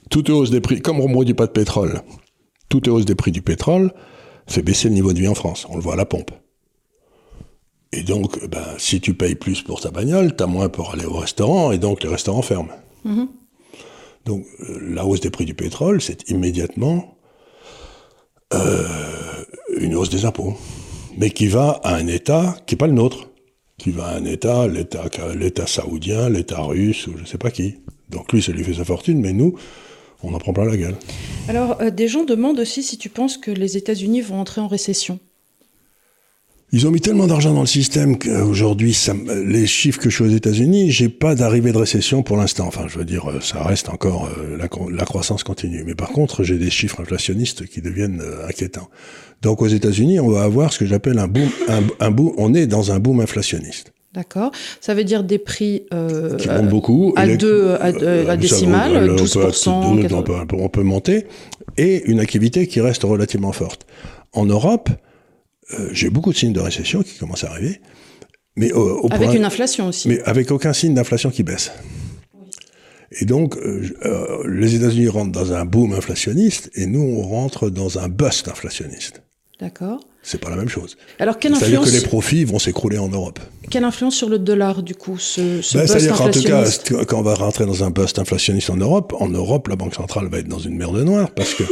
toute hausse des prix, comme on ne produit pas de pétrole, toute hausse des prix du pétrole fait baisser le niveau de vie en France. On le voit à la pompe. Et donc, ben, si tu payes plus pour ta bagnole, tu as moins pour aller au restaurant, et donc les restaurants ferment. Mm-hmm. Donc, la hausse des prix du pétrole, c'est immédiatement euh, une hausse des impôts mais qui va à un État qui n'est pas le nôtre, qui va à un État, l'État, l'État saoudien, l'État russe, ou je ne sais pas qui. Donc lui, ça lui fait sa fortune, mais nous, on en prend plein la gueule. Alors, euh, des gens demandent aussi si tu penses que les États-Unis vont entrer en récession. Ils ont mis tellement d'argent dans le système qu'aujourd'hui, les chiffres que je suis aux États-Unis, j'ai pas d'arrivée de récession pour l'instant. Enfin, je veux dire, euh, ça reste encore euh, la, croissance continue. Mais par contre, j'ai des chiffres inflationnistes qui deviennent euh, inquiétants. Donc, aux États-Unis, on va avoir ce que j'appelle un boom, un, boom. On est dans un boom inflationniste. D'accord. Ça veut dire des prix qui montent beaucoup. À deux, à, à décimales, 12%. on, peut, on peut monter. Et une activité qui reste relativement forte. En Europe, euh, j'ai beaucoup de signes de récession qui commencent à arriver. Mais avec une inflation aussi. Mais avec aucun signe d'inflation qui baisse. Et donc, euh, euh, les États-Unis rentrent dans un boom inflationniste et nous, on rentre dans un bust inflationniste. D'accord. C'est pas la même chose. Alors, quelle C'est-à-dire que les profits vont s'écrouler en Europe. Quelle influence sur le dollar, du coup, ce, ce ben, C'est-à-dire qu'en tout cas, quand on va rentrer dans un bust inflationniste en Europe, en Europe, la Banque centrale va être dans une merde noire parce que euh,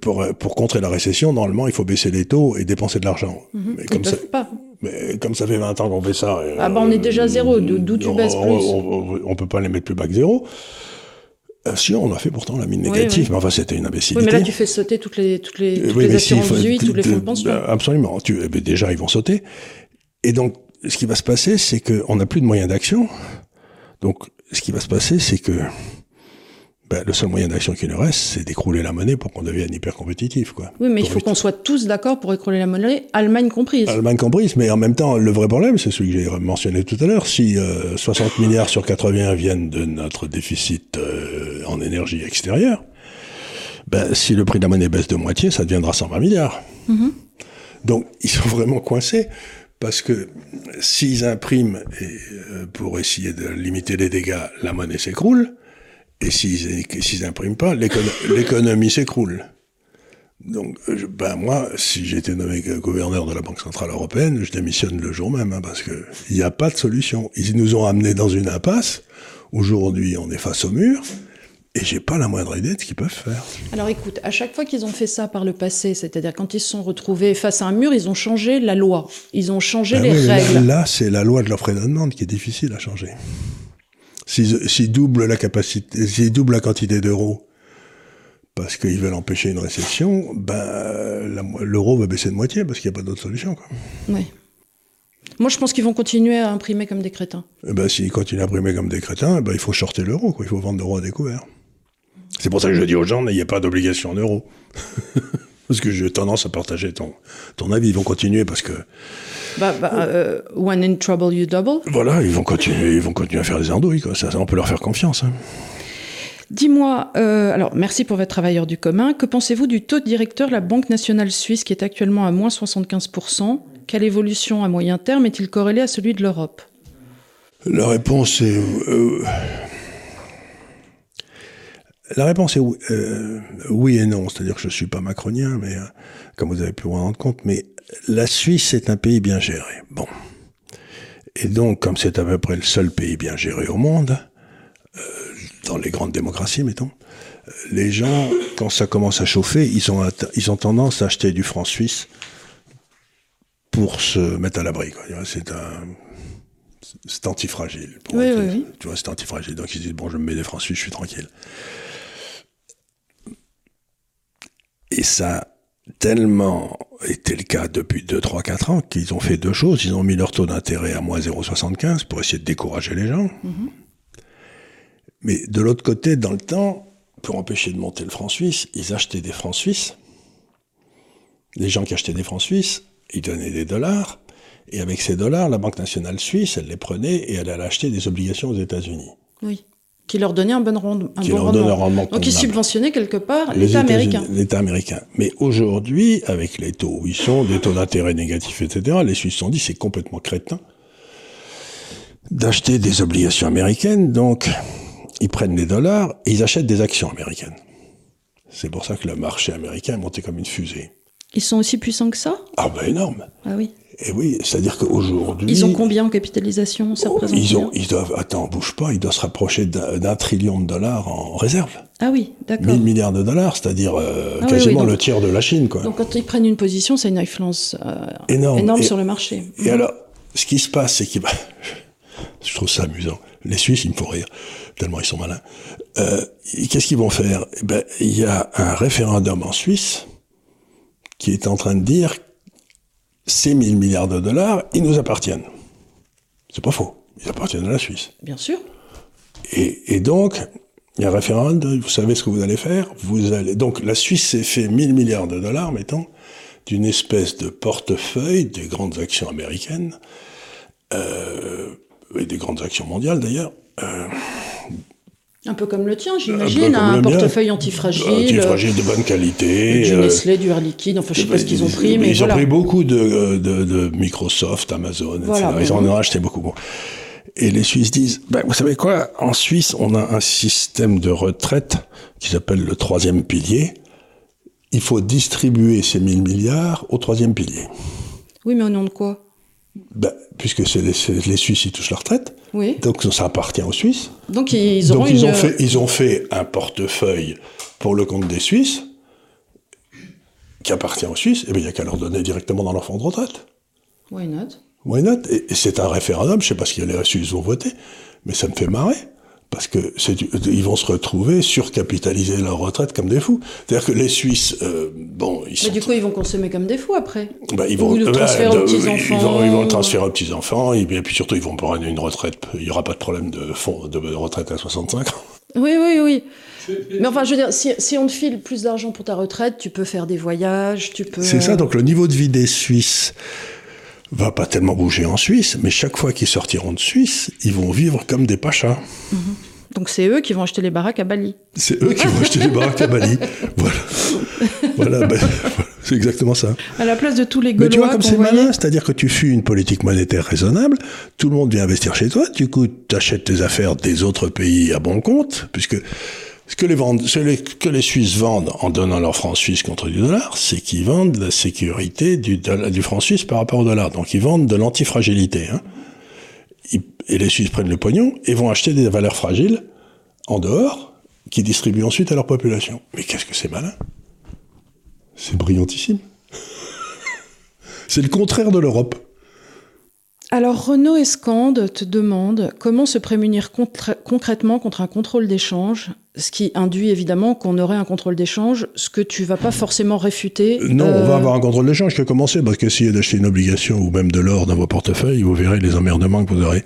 pour, pour contrer la récession, normalement, il faut baisser les taux et dépenser de l'argent. Mhm. mais comme ça, pas. Mais comme ça fait 20 ans qu'on fait ça. Ah bah on est déjà zéro, d'où tu baisses plus on, ne peut pas les mettre plus bas que zéro. Euh, si, on a fait pourtant la mine négative, mais enfin c'était une imbécilité. Oui, mais là tu fais sauter toutes les, toutes les, toutes les assurances vie, tous les fonds de pension. Absolument. Tu, eh ben, déjà, ils vont sauter. Et donc, ce qui va se passer, c'est qu'on n'a plus de moyens d'action. Donc, ce qui va se passer, c'est que ben, le seul moyen d'action qui nous reste, c'est d'écrouler la monnaie pour qu'on devienne hyper compétitif. Quoi. Oui, mais il faut qu'on soit tous d'accord pour écrouler la monnaie, Allemagne comprise. Allemagne comprise, mais en même temps, le vrai problème, c'est celui que j'ai mentionné tout à l'heure. Si 60 euh, milliards sur 80 viennent de notre déficit euh, en énergie extérieure, ben, si le prix de la monnaie baisse de moitié, ça deviendra 120 milliards. Mm-hmm. Donc, ils sont vraiment coincés parce que s'ils impriment et, euh, pour essayer de limiter les dégâts, la monnaie s'écroule. Et s'ils n'impriment pas, l'économie s'écroule. Donc, ben moi, si j'étais nommé gouverneur de la Banque Centrale Européenne, je démissionne le jour même, hein, parce qu'il n'y a pas de solution. Ils nous ont amenés dans une impasse. Aujourd'hui, on est face au mur. Et j'ai pas la moindre idée de ce qu'ils peuvent faire. Alors écoute, à chaque fois qu'ils ont fait ça par le passé, c'est-à-dire quand ils se sont retrouvés face à un mur, ils ont changé la loi. Ils ont changé ben les règles. Là, là c'est la loi de l'offre et de la demande qui est difficile à changer. S'ils doublent la capacité, s'ils doublent la quantité d'euros parce qu'ils veulent empêcher une récession, ben, l'euro va baisser de moitié parce qu'il n'y a pas d'autre solution. Quoi. Oui. Moi, je pense qu'ils vont continuer à imprimer comme des crétins. Eh ben, s'ils continuent à imprimer comme des crétins, eh ben, il faut shorter l'euro, Il faut vendre l'euro à découvert. C'est pour ça que je dis aux gens, n'ayez pas d'obligation en euros. parce que j'ai tendance à partager ton, ton avis. Ils vont continuer parce que bah, bah, euh, when in trouble, you double. Voilà, ils vont continuer, ils vont continuer à faire des andouilles. Quoi. Ça, on peut leur faire confiance. Hein. Dis-moi, euh, alors merci pour votre travailleur du commun. Que pensez-vous du taux directeur de la Banque nationale suisse qui est actuellement à moins 75% Quelle évolution à moyen terme est-il corrélé à celui de l'Europe? La réponse est. Euh, la réponse est oui, euh, oui et non. C'est-à-dire que je suis pas macronien, mais euh, comme vous avez pu vous rendre compte, mais la Suisse est un pays bien géré. Bon. Et donc, comme c'est à peu près le seul pays bien géré au monde, euh, dans les grandes démocraties, mettons, les gens, quand ça commence à chauffer, ils ont, ils ont tendance à acheter du franc suisse pour se mettre à l'abri. C'est un, c'est antifragile. Oui, oui, oui. Tu vois, c'est antifragile. Donc ils disent, bon, je me mets des francs suisses, je suis tranquille. Et ça tellement été le cas depuis 2, 3, 4 ans qu'ils ont fait deux choses. Ils ont mis leur taux d'intérêt à moins 0,75 pour essayer de décourager les gens. Mm-hmm. Mais de l'autre côté, dans le temps, pour empêcher de monter le franc suisse, ils achetaient des francs suisses. Les gens qui achetaient des francs suisses, ils donnaient des dollars. Et avec ces dollars, la Banque nationale suisse, elle les prenait et elle allait acheter des obligations aux États-Unis. Oui. Qui leur donnait un bon, rendement. qui leur rendement. un rendement. Donc ils subventionnaient quelque part l'État américain. L'État américain. Mais aujourd'hui, avec les taux où ils sont, des taux d'intérêt négatifs, etc., les Suisses ont dit c'est complètement crétin d'acheter des obligations américaines. Donc ils prennent des dollars et ils achètent des actions américaines. C'est pour ça que le marché américain est monté comme une fusée. Ils sont aussi puissants que ça? Ah ben énorme. Ah oui. Et oui, c'est-à-dire qu'aujourd'hui... Ils ont combien en capitalisation ça représente ils, ont, ils doivent, attends, bouge pas, ils doivent se rapprocher d'un trillion de dollars en réserve. Ah oui, d'accord. 1000 milliards de dollars, c'est-à-dire euh, ah quasiment le tiers de la Chine. Quoi. Donc quand ils prennent une position, c'est une influence euh, énorme, sur le marché. Et alors, ce qui se passe, c'est que... je trouve ça amusant. Les Suisses, ils me font rire, tellement ils sont malins. Euh, Qu'est-ce qu'ils vont faire? Eh ben, Il y a un référendum en Suisse qui est en train de dire ces 1000 milliards de dollars, ils nous appartiennent. C'est pas faux. Ils appartiennent à la Suisse. Bien sûr. Et, donc, il y a un référendum, vous savez ce que vous allez faire Vous allez donc la Suisse s'est fait 1000 milliards de dollars, mettons, d'une espèce de portefeuille des grandes actions américaines euh, et des grandes actions mondiales d'ailleurs. Euh, un peu comme le tien, j'imagine, un, portefeuille antifragile. Antifragile de bonne qualité. Du euh, Nestlé, du Air Liquide, enfin je sais pas ce qu'ils ont pris, mais Ils ont pris beaucoup de, de, de, Microsoft, Amazon, etc. Ils en ont acheté beaucoup. Bon. Et les Suisses disent, ben, vous savez quoi, en Suisse, on a un système de retraite qui s'appelle le troisième pilier. Il faut distribuer ces 1000 milliards au troisième pilier. Oui, mais au nom de quoi? Ben, puisque c'est les, les, Suisses, ils touchent la retraite. Oui. Donc ça appartient aux Suisses. Donc ils, auront Donc, ils, ont fait, ils ont fait un portefeuille pour le compte des Suisses qui appartient aux Suisses. Et eh bien il n'y a qu'à leur donner directement dans leur fonds de retraite. Why not? Why not? Et, c'est un référendum, je ne sais pas ce que les Suisses vont voter, mais ça me fait marrer parce que ils vont se retrouver surcapitaliser leur retraite comme des fous. C'est-à-dire que les Suisses, euh, bon, ils Mais du coup, ils vont consommer comme des fous après. Bah, ils vont le transférer aux petits enfants. Ils vont, ils vont le transférer aux petits enfants et puis, surtout ils vont prendre une retraite. Il n'y aura pas de problème de fond de retraite à 65 ans. Oui, oui, oui. Mais enfin, je veux dire, si, si on te file plus d'argent pour ta retraite, tu peux faire des voyages, tu peux. C'est ça. Donc le niveau de vie des Suisses va pas tellement bouger en Suisse, mais chaque fois qu'ils sortiront de Suisse, ils vont vivre comme des pachas. Mhm. Donc c'est eux qui vont acheter les baraques à Bali. C'est eux qui vont acheter les baraques à Bali. Voilà. voilà ben, c'est exactement ça. À la place de tous les Gaulois. Mais tu vois comme c'est malin, c'est-à-dire que tu fuis une politique monétaire raisonnable, tout le monde vient investir chez toi, du coup tu achètes tes affaires des autres pays à bon compte, puisque ce que les, ce que les Suisses vendent en donnant leur franc suisse contre du dollar, c'est qu'ils vendent la sécurité du, du franc suisse par rapport au dollar. Donc ils vendent de l'antifragilité. Hein. Et les Suisses prennent le pognon et vont acheter des valeurs fragiles en dehors, qui distribuent ensuite à leur population. Mais qu'est-ce que c'est malin? C'est brillantissime. c'est le contraire de l'Europe. Alors Renaud Escande te demande comment se prémunir concrètement contre un contrôle d'échange, ce qui induit évidemment qu'on aurait un contrôle d'échange, ce que tu vas pas forcément réfuter. Euh, non, on va euh, avoir un contrôle d'échange qui a commencé parce qu'essayer d'acheter une obligation ou même de l'or dans vos portefeuilles, vous verrez les emmerdements que vous aurez.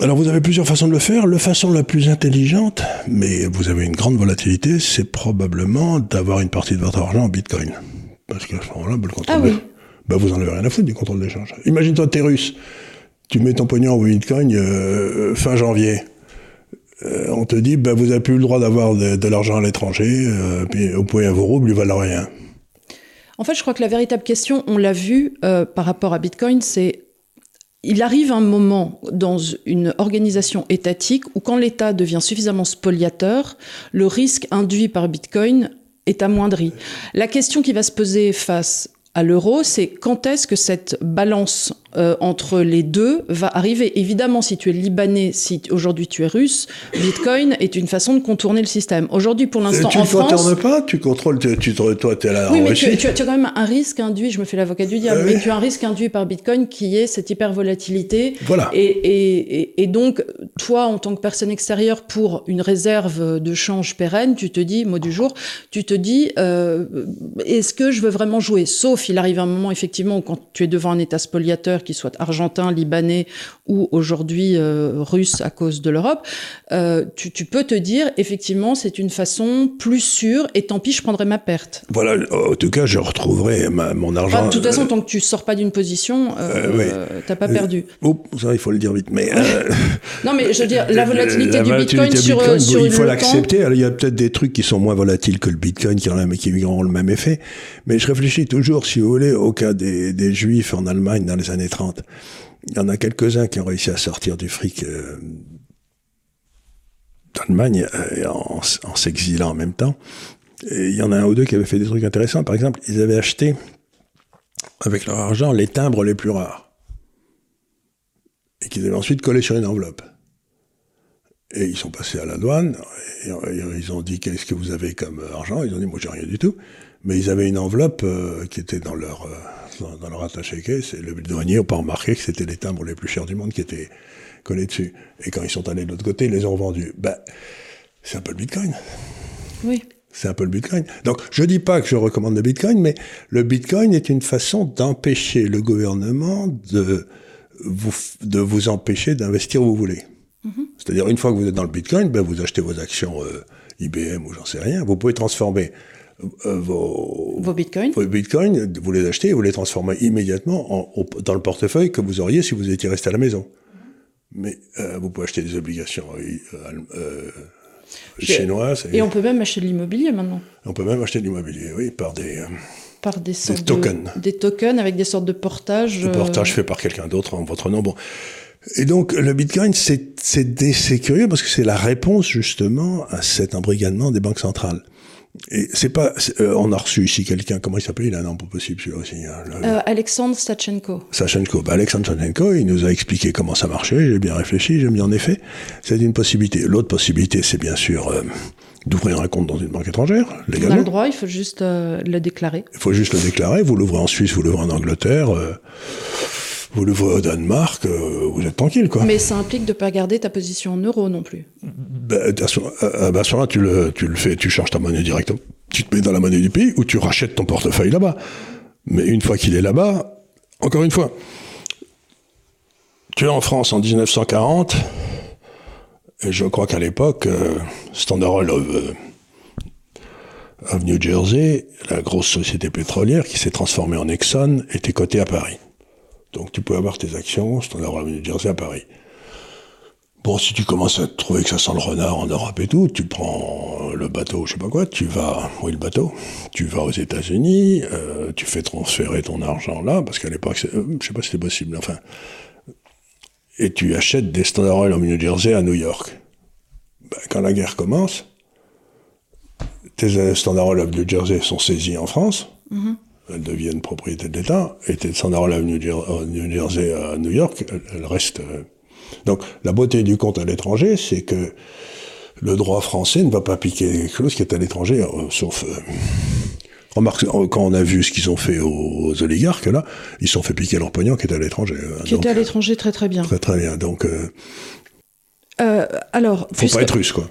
Alors vous avez plusieurs façons de le faire. La façon la plus intelligente, mais vous avez une grande volatilité, c'est probablement d'avoir une partie de votre argent en bitcoin. Parce qu'à ce moment-là, le contrôle ah oui bah vous en avez rien à foutre du contrôle d'échange. Imagine-toi, t'es russe, tu mets ton pognon en Bitcoin euh, fin janvier. Euh, on te dit, bah, vous n'avez plus le droit d'avoir de, l'argent à l'étranger, euh, puis au point à vos roubles, ils valent rien. En fait, je crois que la véritable question, on l'a vu par rapport à Bitcoin, c'est il arrive un moment dans une organisation étatique où quand l'État devient suffisamment spoliateur, le risque induit par Bitcoin est amoindri. La question qui va se poser face à l'euro, c'est quand est-ce que cette balance euh, entre les deux va arriver. Évidemment, si tu es libanais, si aujourd'hui tu es russe, Bitcoin est une façon de contourner le système. Aujourd'hui, pour l'instant, en France... Tu ne contournes pas, tu contrôles, tu, tu toi, tu es là Oui, mais tu, tu, as quand même un risque induit, je me fais l'avocat du diable, euh, mais tu as un risque induit par Bitcoin qui est cette hyper volatilité. Voilà. Et, et, et, donc, toi, en tant que personne extérieure, pour une réserve de change pérenne, tu te dis, mot du jour, tu te dis, euh, est-ce que je veux vraiment jouer? Sauf, il arrive un moment, effectivement, où quand tu es devant un État spoliateur qu'il soit argentin, libanais ou aujourd'hui euh, russe à cause de l'Europe, euh, tu, peux te dire effectivement c'est une façon plus sûre et tant pis je prendrai ma perte. Voilà, en tout cas je retrouverai mon argent. de toute façon tant que tu sors pas d'une position, euh, t'as pas perdu. Oh, ça il faut le dire vite, mais non mais je veux dire la volatilité du Bitcoin, sur, sur il faut l'accepter. Il y a peut-être des trucs qui sont moins volatiles que le Bitcoin qui, ont, qui auront le même effet, mais je réfléchis toujours, si vous voulez, au cas des, des Juifs en Allemagne dans les années 30. Il y en a quelques-uns qui ont réussi à sortir du fric euh, d'Allemagne euh, en, s'exilant en même temps. Et il y en a un ou deux qui avaient fait des trucs intéressants. Par exemple, ils avaient acheté avec leur argent les timbres les plus rares et qu'ils avaient ensuite collé sur une enveloppe. Et ils sont passés à la douane, et ils ont dit qu'est-ce que vous avez comme argent? Ils ont dit moi j'ai rien du tout. Mais ils avaient une enveloppe euh, qui était dans leur dans, leur attaché caisse, et le douanier n'a pas remarqué que c'était les timbres les plus chers du monde qui étaient collés dessus. Et quand ils sont allés de l'autre côté, ils les ont vendus. Ben, c'est un peu le Bitcoin. Oui. C'est un peu le Bitcoin. Donc, je dis pas que je recommande le Bitcoin, mais le Bitcoin est une façon d'empêcher le gouvernement de vous, de vous empêcher d'investir où vous voulez. Mm-hmm. C'est-à-dire, une fois que vous êtes dans le Bitcoin, ben, vous achetez vos actions euh, IBM ou j'en sais rien, vous pouvez transformer vos, vos bitcoins. Vos bitcoins, vous les achetez et vous les transformez immédiatement en, dans le portefeuille que vous auriez si vous étiez resté à la maison. Mais euh, vous pouvez acheter des obligations euh, chinoises. Et, on peut même acheter de l'immobilier maintenant. On peut même acheter de l'immobilier, oui, par des, par des, sortes des tokens. des tokens avec des sortes de portages. De portage fait par quelqu'un d'autre en votre nom. Bon. Et donc le Bitcoin, c'est curieux parce que c'est la réponse justement à cet embrigadement des banques centrales. Et c'est pas, euh, on a reçu ici quelqu'un, comment il s'appelle Il a un nom pas possible celui-là aussi. Hein, euh, Alexandre Stachenko. Stachenko. Bah, Alexandre Stachenko, il nous a expliqué comment ça marchait. J'ai bien réfléchi, j'ai mis en effet, c'est une possibilité. L'autre possibilité, c'est bien sûr euh, d'ouvrir un compte dans une banque étrangère, légalement. On a le droit, il faut juste le déclarer. Il faut juste le déclarer. Vous l'ouvrez en Suisse, vous l'ouvrez en Angleterre vous le voyez au Danemark, euh, vous êtes tranquille, quoi. Mais ça implique de pas garder ta position en euros non plus. Ben, à ce moment-là, tu le, tu le fais, tu charges ta monnaie directement. Tu te mets dans la monnaie du pays ou tu rachètes ton portefeuille là-bas. Mais une fois qu'il est là-bas, encore une fois, tu es en France en 1940, et je crois qu'à l'époque, euh, Standard Oil of, euh, of New Jersey, la grosse société pétrolière qui s'est transformée en Exxon, était cotée à Paris. Donc tu peux avoir tes actions, Standard Oil New Jersey à Paris. Bon, si tu commences à trouver que ça sent le renard en Europe et tout, tu prends le bateau, je sais pas quoi, tu vas, oui le bateau, tu vas aux États-Unis, euh, tu fais transférer ton argent là, parce qu'à l'époque, euh, je sais pas si c'était possible, enfin, et tu achètes des Standard Oil en New Jersey à New York. Ben, quand la guerre commence, tes Standard Oil of New Jersey sont saisis en France. Mm-hmm elles deviennent propriété de l'État, et Standard Oil New Jersey à New York, elle reste. Euh. Donc la beauté du compte à l'étranger, c'est que le droit français ne va pas piquer quelque chose qui est à l'étranger, euh, sauf. Euh, remarque, quand on a vu ce qu'ils ont fait aux, oligarques, là, ils se sont fait piquer leur pognon qui est à l'étranger. Qui était à l'étranger très très bien. Très très bien. Donc. Euh, alors. Faut pas être russe, quoi.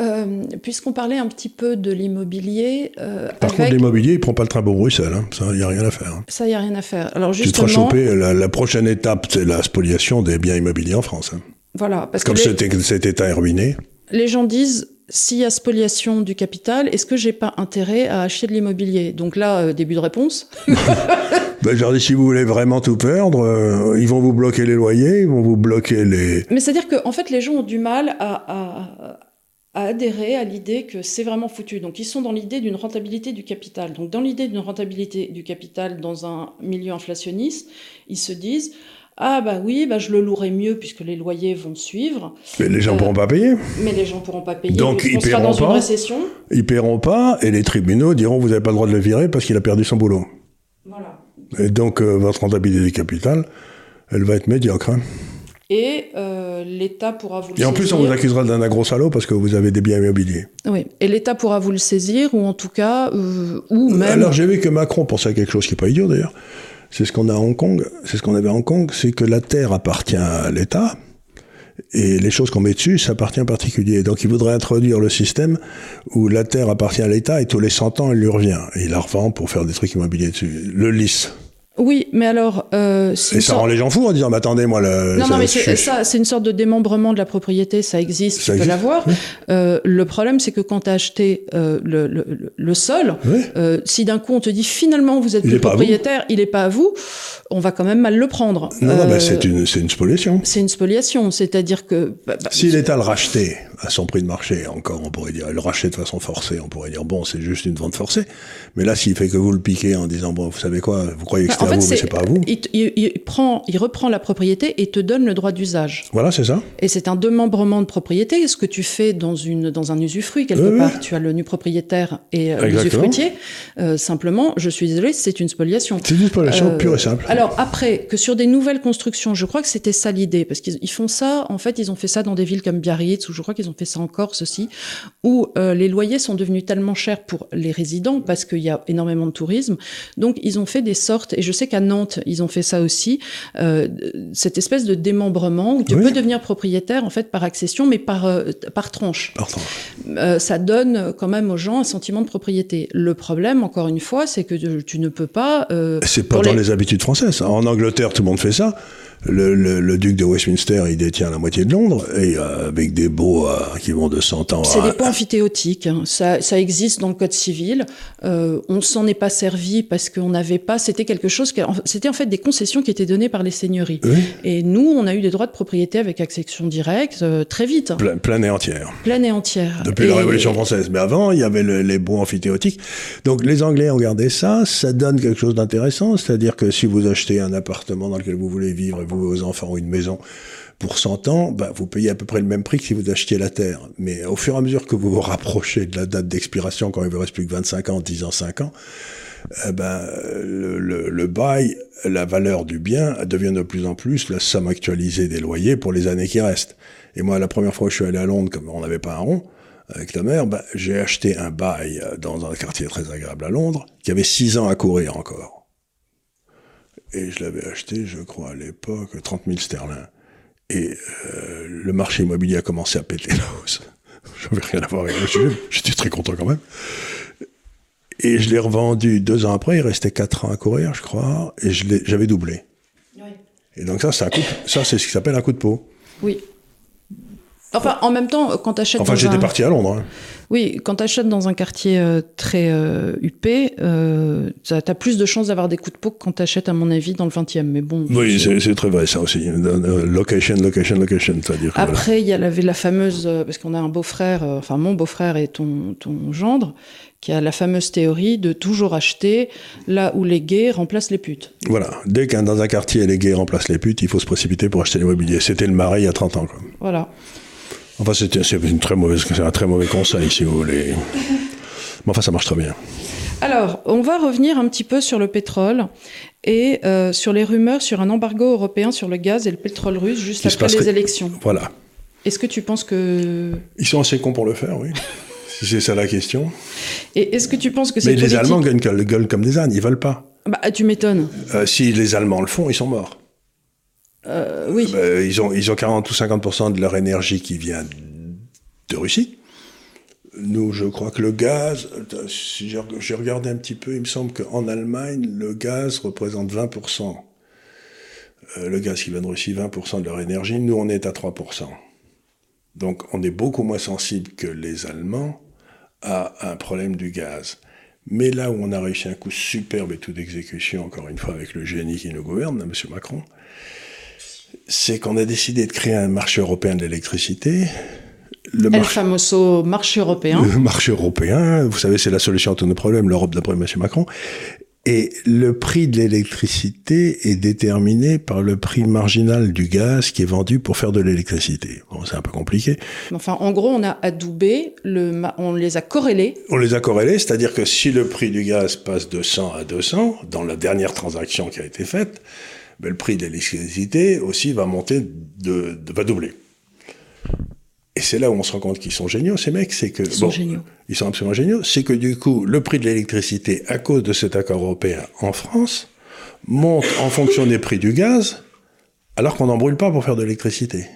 Euh, puisqu'on parlait un petit peu de l'immobilier. Euh, Par contre, l'immobilier, il prend pas le train pour Bruxelles. Hein. Ça, il n'y a rien à faire. Hein. Ça, il n'y a rien à faire. Alors, justement, tu te choper. La, prochaine étape, c'est la spoliation des biens immobiliers en France. Hein. Voilà. Parce Comme que cet, État est ruiné. Les gens disent s'il y a spoliation du capital, est-ce que j'ai pas intérêt à acheter de l'immobilier? Donc là, euh, début de réponse. ben, je si vous voulez vraiment tout perdre, ils vont vous bloquer les loyers, ils vont vous bloquer les. Mais c'est-à-dire qu'en en fait, les gens ont du mal à, à adhérer à l'idée que c'est vraiment foutu. Donc ils sont dans l'idée d'une rentabilité du capital. Donc dans l'idée d'une rentabilité du capital dans un milieu inflationniste, ils se disent ah bah oui, bah je le louerai mieux puisque les loyers vont suivre. Mais les gens ne pourront pas payer. Mais les gens pourront pas payer. Donc ils paieront dans pas. Une récession. Ils paieront pas et les tribunaux diront vous n'avez pas le droit de le virer parce qu'il a perdu son boulot. Voilà. Et donc euh, votre rentabilité du capital, elle va être médiocre. Hein. Et euh, l'État pourra vous le Et en saisir. plus, on vous accusera d'un gros salaud parce que vous avez des biens immobiliers. Oui, et l'État pourra vous le saisir, ou en tout cas, euh, ou même... Alors j'ai vu que Macron pensait à quelque chose qui n'est pas idiot d'ailleurs. C'est ce qu'on a à Hong Kong. C'est ce qu'on avait à Hong Kong, c'est que la terre appartient à l'État. Et les choses qu'on met dessus, ça appartient en particulier. Donc il voudrait introduire le système où la terre appartient à l'État et tous les 100 ans, elle lui revient. Et il la revend pour faire des trucs immobiliers dessus. Le lisse. Oui, mais alors... Euh, et ça rend les gens fous en disant, mais attendez, moi... Le, non, ça, non, mais ça, c'est une sorte de démembrement de la propriété, ça existe, ça tu existe. peux l'avoir. Oui. Euh, le problème, c'est que quand tu as acheté euh, le, le, le, sol, oui. Euh, si d'un coup on te dit, finalement, vous êtes plus propriétaire, il n'est pas à vous, on va quand même mal le prendre. Non, non, mais c'est une, une spoliation. C'est une spoliation, c'est-à-dire que... Bah, bah, si l'État le rachetait à son prix de marché, encore, on pourrait dire, le racheter de façon forcée, on pourrait dire, bon, c'est juste une vente forcée. Mais là, s'il fait que vous le piquez en disant, bon, vous savez quoi, vous croyez que c'était à vous, mais c'est pas à vous. Il, il, il, prend, il reprend la propriété et te donne le droit d'usage. Voilà, c'est ça. Et c'est un démembrement de propriété, ce que tu fais dans, une, dans un usufruit, quelque oui, part. Oui. Tu as le nu propriétaire et euh, l'usufruitier. Euh, simplement, je suis désolé, c'est une spoliation. C'est une spoliation euh, pure et simple. Alors, après, que sur des nouvelles constructions, je crois que c'était ça l'idée, parce qu'ils font ça, en fait, ils ont fait ça dans des villes comme Biarritz, ou je crois qu'ils ont fait ça en Corse aussi, où euh, les loyers sont devenus tellement chers pour les résidents, parce qu'il y a énormément de tourisme. Donc, ils ont fait des sortes, et je sais qu'à Nantes, ils ont fait ça aussi, euh, cette espèce de démembrement où tu Oui. peux devenir propriétaire, en fait, par accession, mais par, euh, par tranche. Par tranche. Ça donne quand même aux gens un sentiment de propriété. Le problème, encore une fois, c'est que tu- ne peux pas... C'est pas dans les- les... habitudes françaises. En Angleterre, tout le monde fait ça. Le, le- le duc de Westminster, il détient la moitié de Londres, et euh, avec des baux euh, qui vont de 100 ans C'est à... des ponts amphithéotiques. hein. Ça, ça existe dans le code civil. Euh, on s'en est pas servi parce qu'on n'avait pas. C'était quelque chose. qui- C'était en fait des concessions qui étaient données par les seigneuries. Oui. Et nous, on a eu des droits de propriété avec accession directe euh, très vite, Plein, plein et entière. pleine et entière. Depuis Et- la Révolution française. Mais avant, il y avait le- les baux amphithéotiques. Donc les Anglais ont gardé ça. Ça donne quelque chose d'intéressant. C'est-à-dire que si vous achetez un appartement dans lequel vous voulez vivre vos enfants, ou une maison pour 100 ans, bah, vous payez à peu près le même prix que si vous achetiez la terre. Mais au fur et à mesure que vous vous rapprochez de la date d'expiration, quand il vous reste plus que 25 ans, 10 ans, 5 ans, ben, le, le- le bail, la valeur du bien devient de plus en plus la somme actualisée des loyers pour les années qui restent. Et moi, la première fois que je suis allé à Londres, comme on n'avait pas un rond, avec ta mère, ben, j'ai acheté un bail euh, dans un quartier très agréable à Londres, qui avait 6 ans à courir encore. Et je l'avais acheté, je crois, à l'époque, 30 000 sterling. Et euh, le marché immobilier a commencé à péter la hausse. Je n'avais rien à voir avec le sujet, mais j'étais très content quand même. Et je l'ai revendu deux ans après, il restait quatre ans à courir, je crois, et j'avais doublé. Et donc ça, c'est ça, c'est ce qui s'appelle un coup de peau. Oui. Enfin, en même temps, quand tu achètes Enfin, dans j'étais un... parti à Londres. hein. Oui, quand tu achètes dans un quartier euh, très euh, huppé, euh, tu as plus de chances d'avoir des coups de peau que quand tu achètes, à mon avis, dans le 20e. Mais bon. Oui, c'est très vrai ça aussi. Euh, Location, location, location, c'est-à-dire. Après, il y a la, la fameuse, euh, parce qu'on a un beau-frère, euh, enfin mon beau-frère et ton, ton gendre, qui a la fameuse théorie de toujours acheter là où les gays remplacent les putes. Voilà. Dès qu'un dans un quartier les gays remplacent les putes, il faut se précipiter pour acheter l'immobilier. C'était le marais il y a 30 ans. Quoi. Voilà. Enfin, c'était c'est une très mauvaise, c'est un très mauvais conseil si vous voulez. Mais enfin, ça marche très bien. Alors, on va revenir un petit peu sur le pétrole et euh, sur les rumeurs sur un embargo européen sur le gaz et le pétrole russe juste Qui après les élections. Voilà. Est-ce que tu penses que Ils sont assez cons pour le faire, oui. si c'est ça la question. et est-ce que tu penses que Mais cette les politique Allemands gueulent, gueulent comme des ânes, ils veulent pas. Bah, tu m'étonnes. Euh, si les Allemands le font, ils sont morts. Euh, oui. Ils, ont, ils ont 40 ou 50% de leur énergie qui vient de Russie. Nous, je crois que le gaz, j'ai reg- j'ai regardé un petit peu, il me semble qu'en Allemagne, le gaz représente 20%. Euh, le gaz qui vient de Russie, 20% de leur énergie. Nous, on est à 3%. Donc, on est beaucoup moins sensible que les Allemands à un problème du gaz. Mais là où on a réussi un coup superbe et tout d'exécution, encore une fois, avec le génie qui nous gouverne, M. Macron, c'est qu'on a décidé de créer un marché européen de l'électricité. le famoso marché européen. Le marché européen, vous savez, c'est la solution à tous nos problèmes, l'Europe d'après M. Macron. Et le prix de l'électricité est déterminé par le prix marginal du gaz qui est vendu pour faire de l'électricité. Bon, c'est un peu compliqué. Enfin, en gros, on a adoubé, le, on les a corrélés. On les a corrélés, c'est-à-dire que si le prix du gaz passe de 100 à 200, dans la dernière transaction qui a été faite, ben, le prix de l'électricité aussi va monter, de, de, va doubler. Et c'est là où on se rend compte qu'ils sont géniaux, ces mecs, c'est que... Ils sont géniaux. Ils sont absolument géniaux. C'est que du coup, le prix de l'électricité, à cause de cet accord européen en France, monte en fonction des prix du gaz, alors qu'on n'en brûle pas pour faire de l'électricité.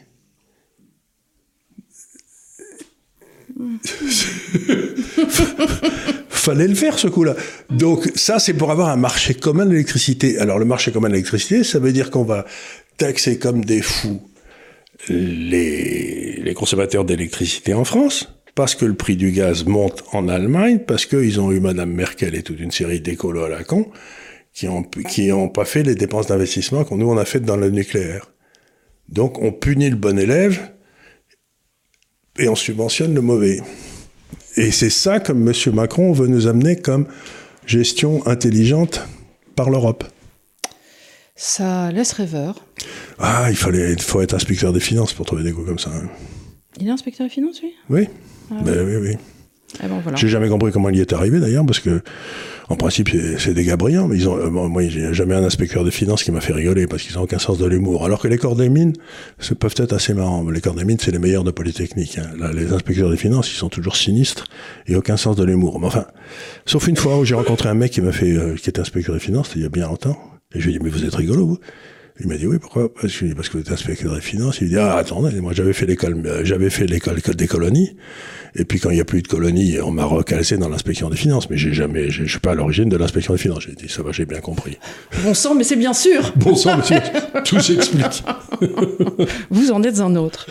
Fallait le faire ce coup-là. Donc ça, c'est pour avoir un marché commun de l'électricité. Alors le marché commun de l'électricité, ça veut dire qu'on va taxer comme des fous les, consommateurs d'électricité en France, parce que le prix du gaz monte en Allemagne, parce qu'ils ont eu Madame Merkel et toute une série d'écolos à la con, qui ont, qui ont pas fait les dépenses d'investissement qu'on nous on a faites dans le nucléaire. Donc on punit le bon élève et on subventionne le mauvais. Et c'est ça comme M. Macron veut nous amener comme gestion intelligente par l'Europe. Ça laisse rêveur. Ah, il, fallait, il faut être inspecteur des finances pour trouver des coups comme ça. Hein. Il est inspecteur des finances, lui? Oui. Ah, ben, oui, oui. Ah bon, voilà. J'ai jamais compris comment il y est arrivé d'ailleurs, parce que en principe c'est des gars brillants, mais ils ont, euh, moi j'ai jamais un inspecteur des finances qui m'a fait rigoler parce qu'ils ont aucun sens de l'humour. Alors que les corps des mines, ça peuvent être assez marrants. Les corps des mines, c'est les meilleurs de Polytechnique. Hein. Là, les inspecteurs des finances, ils sont toujours sinistres et aucun sens de l'humour. Mais enfin, sauf une fois où j'ai rencontré un mec qui m'a fait, euh, qui était inspecteur des finances, il y a bien longtemps, et je lui ai dit, mais vous êtes rigolo, vous? Il m'a dit oui, pourquoi? Parce que, parce que vous êtes inspecteur des finances. Il dit ah attendez, moi j'avais fait l'école, euh, j'avais fait l'école des colonies. Et puis quand il n'y a plus de colonies, on m'a recalcé dans l'inspection des finances. Mais j'ai jamais, je suis pas à l'origine de l'inspection des finances. J'ai dit ça va, j'ai bien compris. Bon sang, mais c'est bien sûr. bon sang, mais tout s'explique. vous en êtes un autre.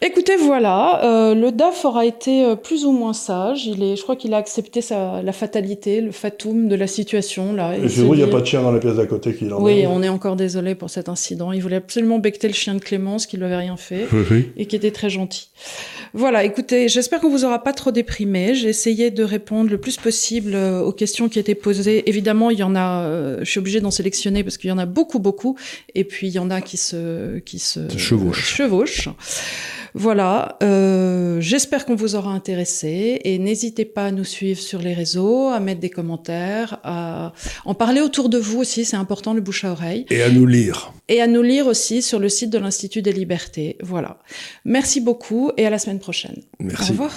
Écoutez, voilà, euh, le DAF aura été euh, plus ou moins sage. Il est, je crois qu'il a accepté sa, la fatalité, le fatum de la situation. Là, et c'est vrai, il n'y a pas de chien dans la pièce d'à côté qui Oui, on est encore désolé pour cet incident. Il voulait absolument becter le chien de Clémence qui ne lui avait rien fait et qui était très gentil. Voilà, écoutez, j'espère qu'on vous aura pas trop déprimé. J'ai essayé de répondre le plus possible euh, aux questions qui étaient posées. Évidemment, il y en a, je suis obligée d'en sélectionner parce qu'il y en a beaucoup, beaucoup. Et puis, il y en a qui se, qui se, chevauchent. Voilà, euh, j'espère qu'on vous aura intéressé et n'hésitez pas à nous suivre sur les réseaux, à mettre des commentaires, à en parler autour de vous aussi, c'est important le bouche à oreille. Et à nous lire. Et à nous lire aussi sur le site de l'Institut des libertés. Voilà. Merci beaucoup et à la semaine prochaine. Merci. Au revoir.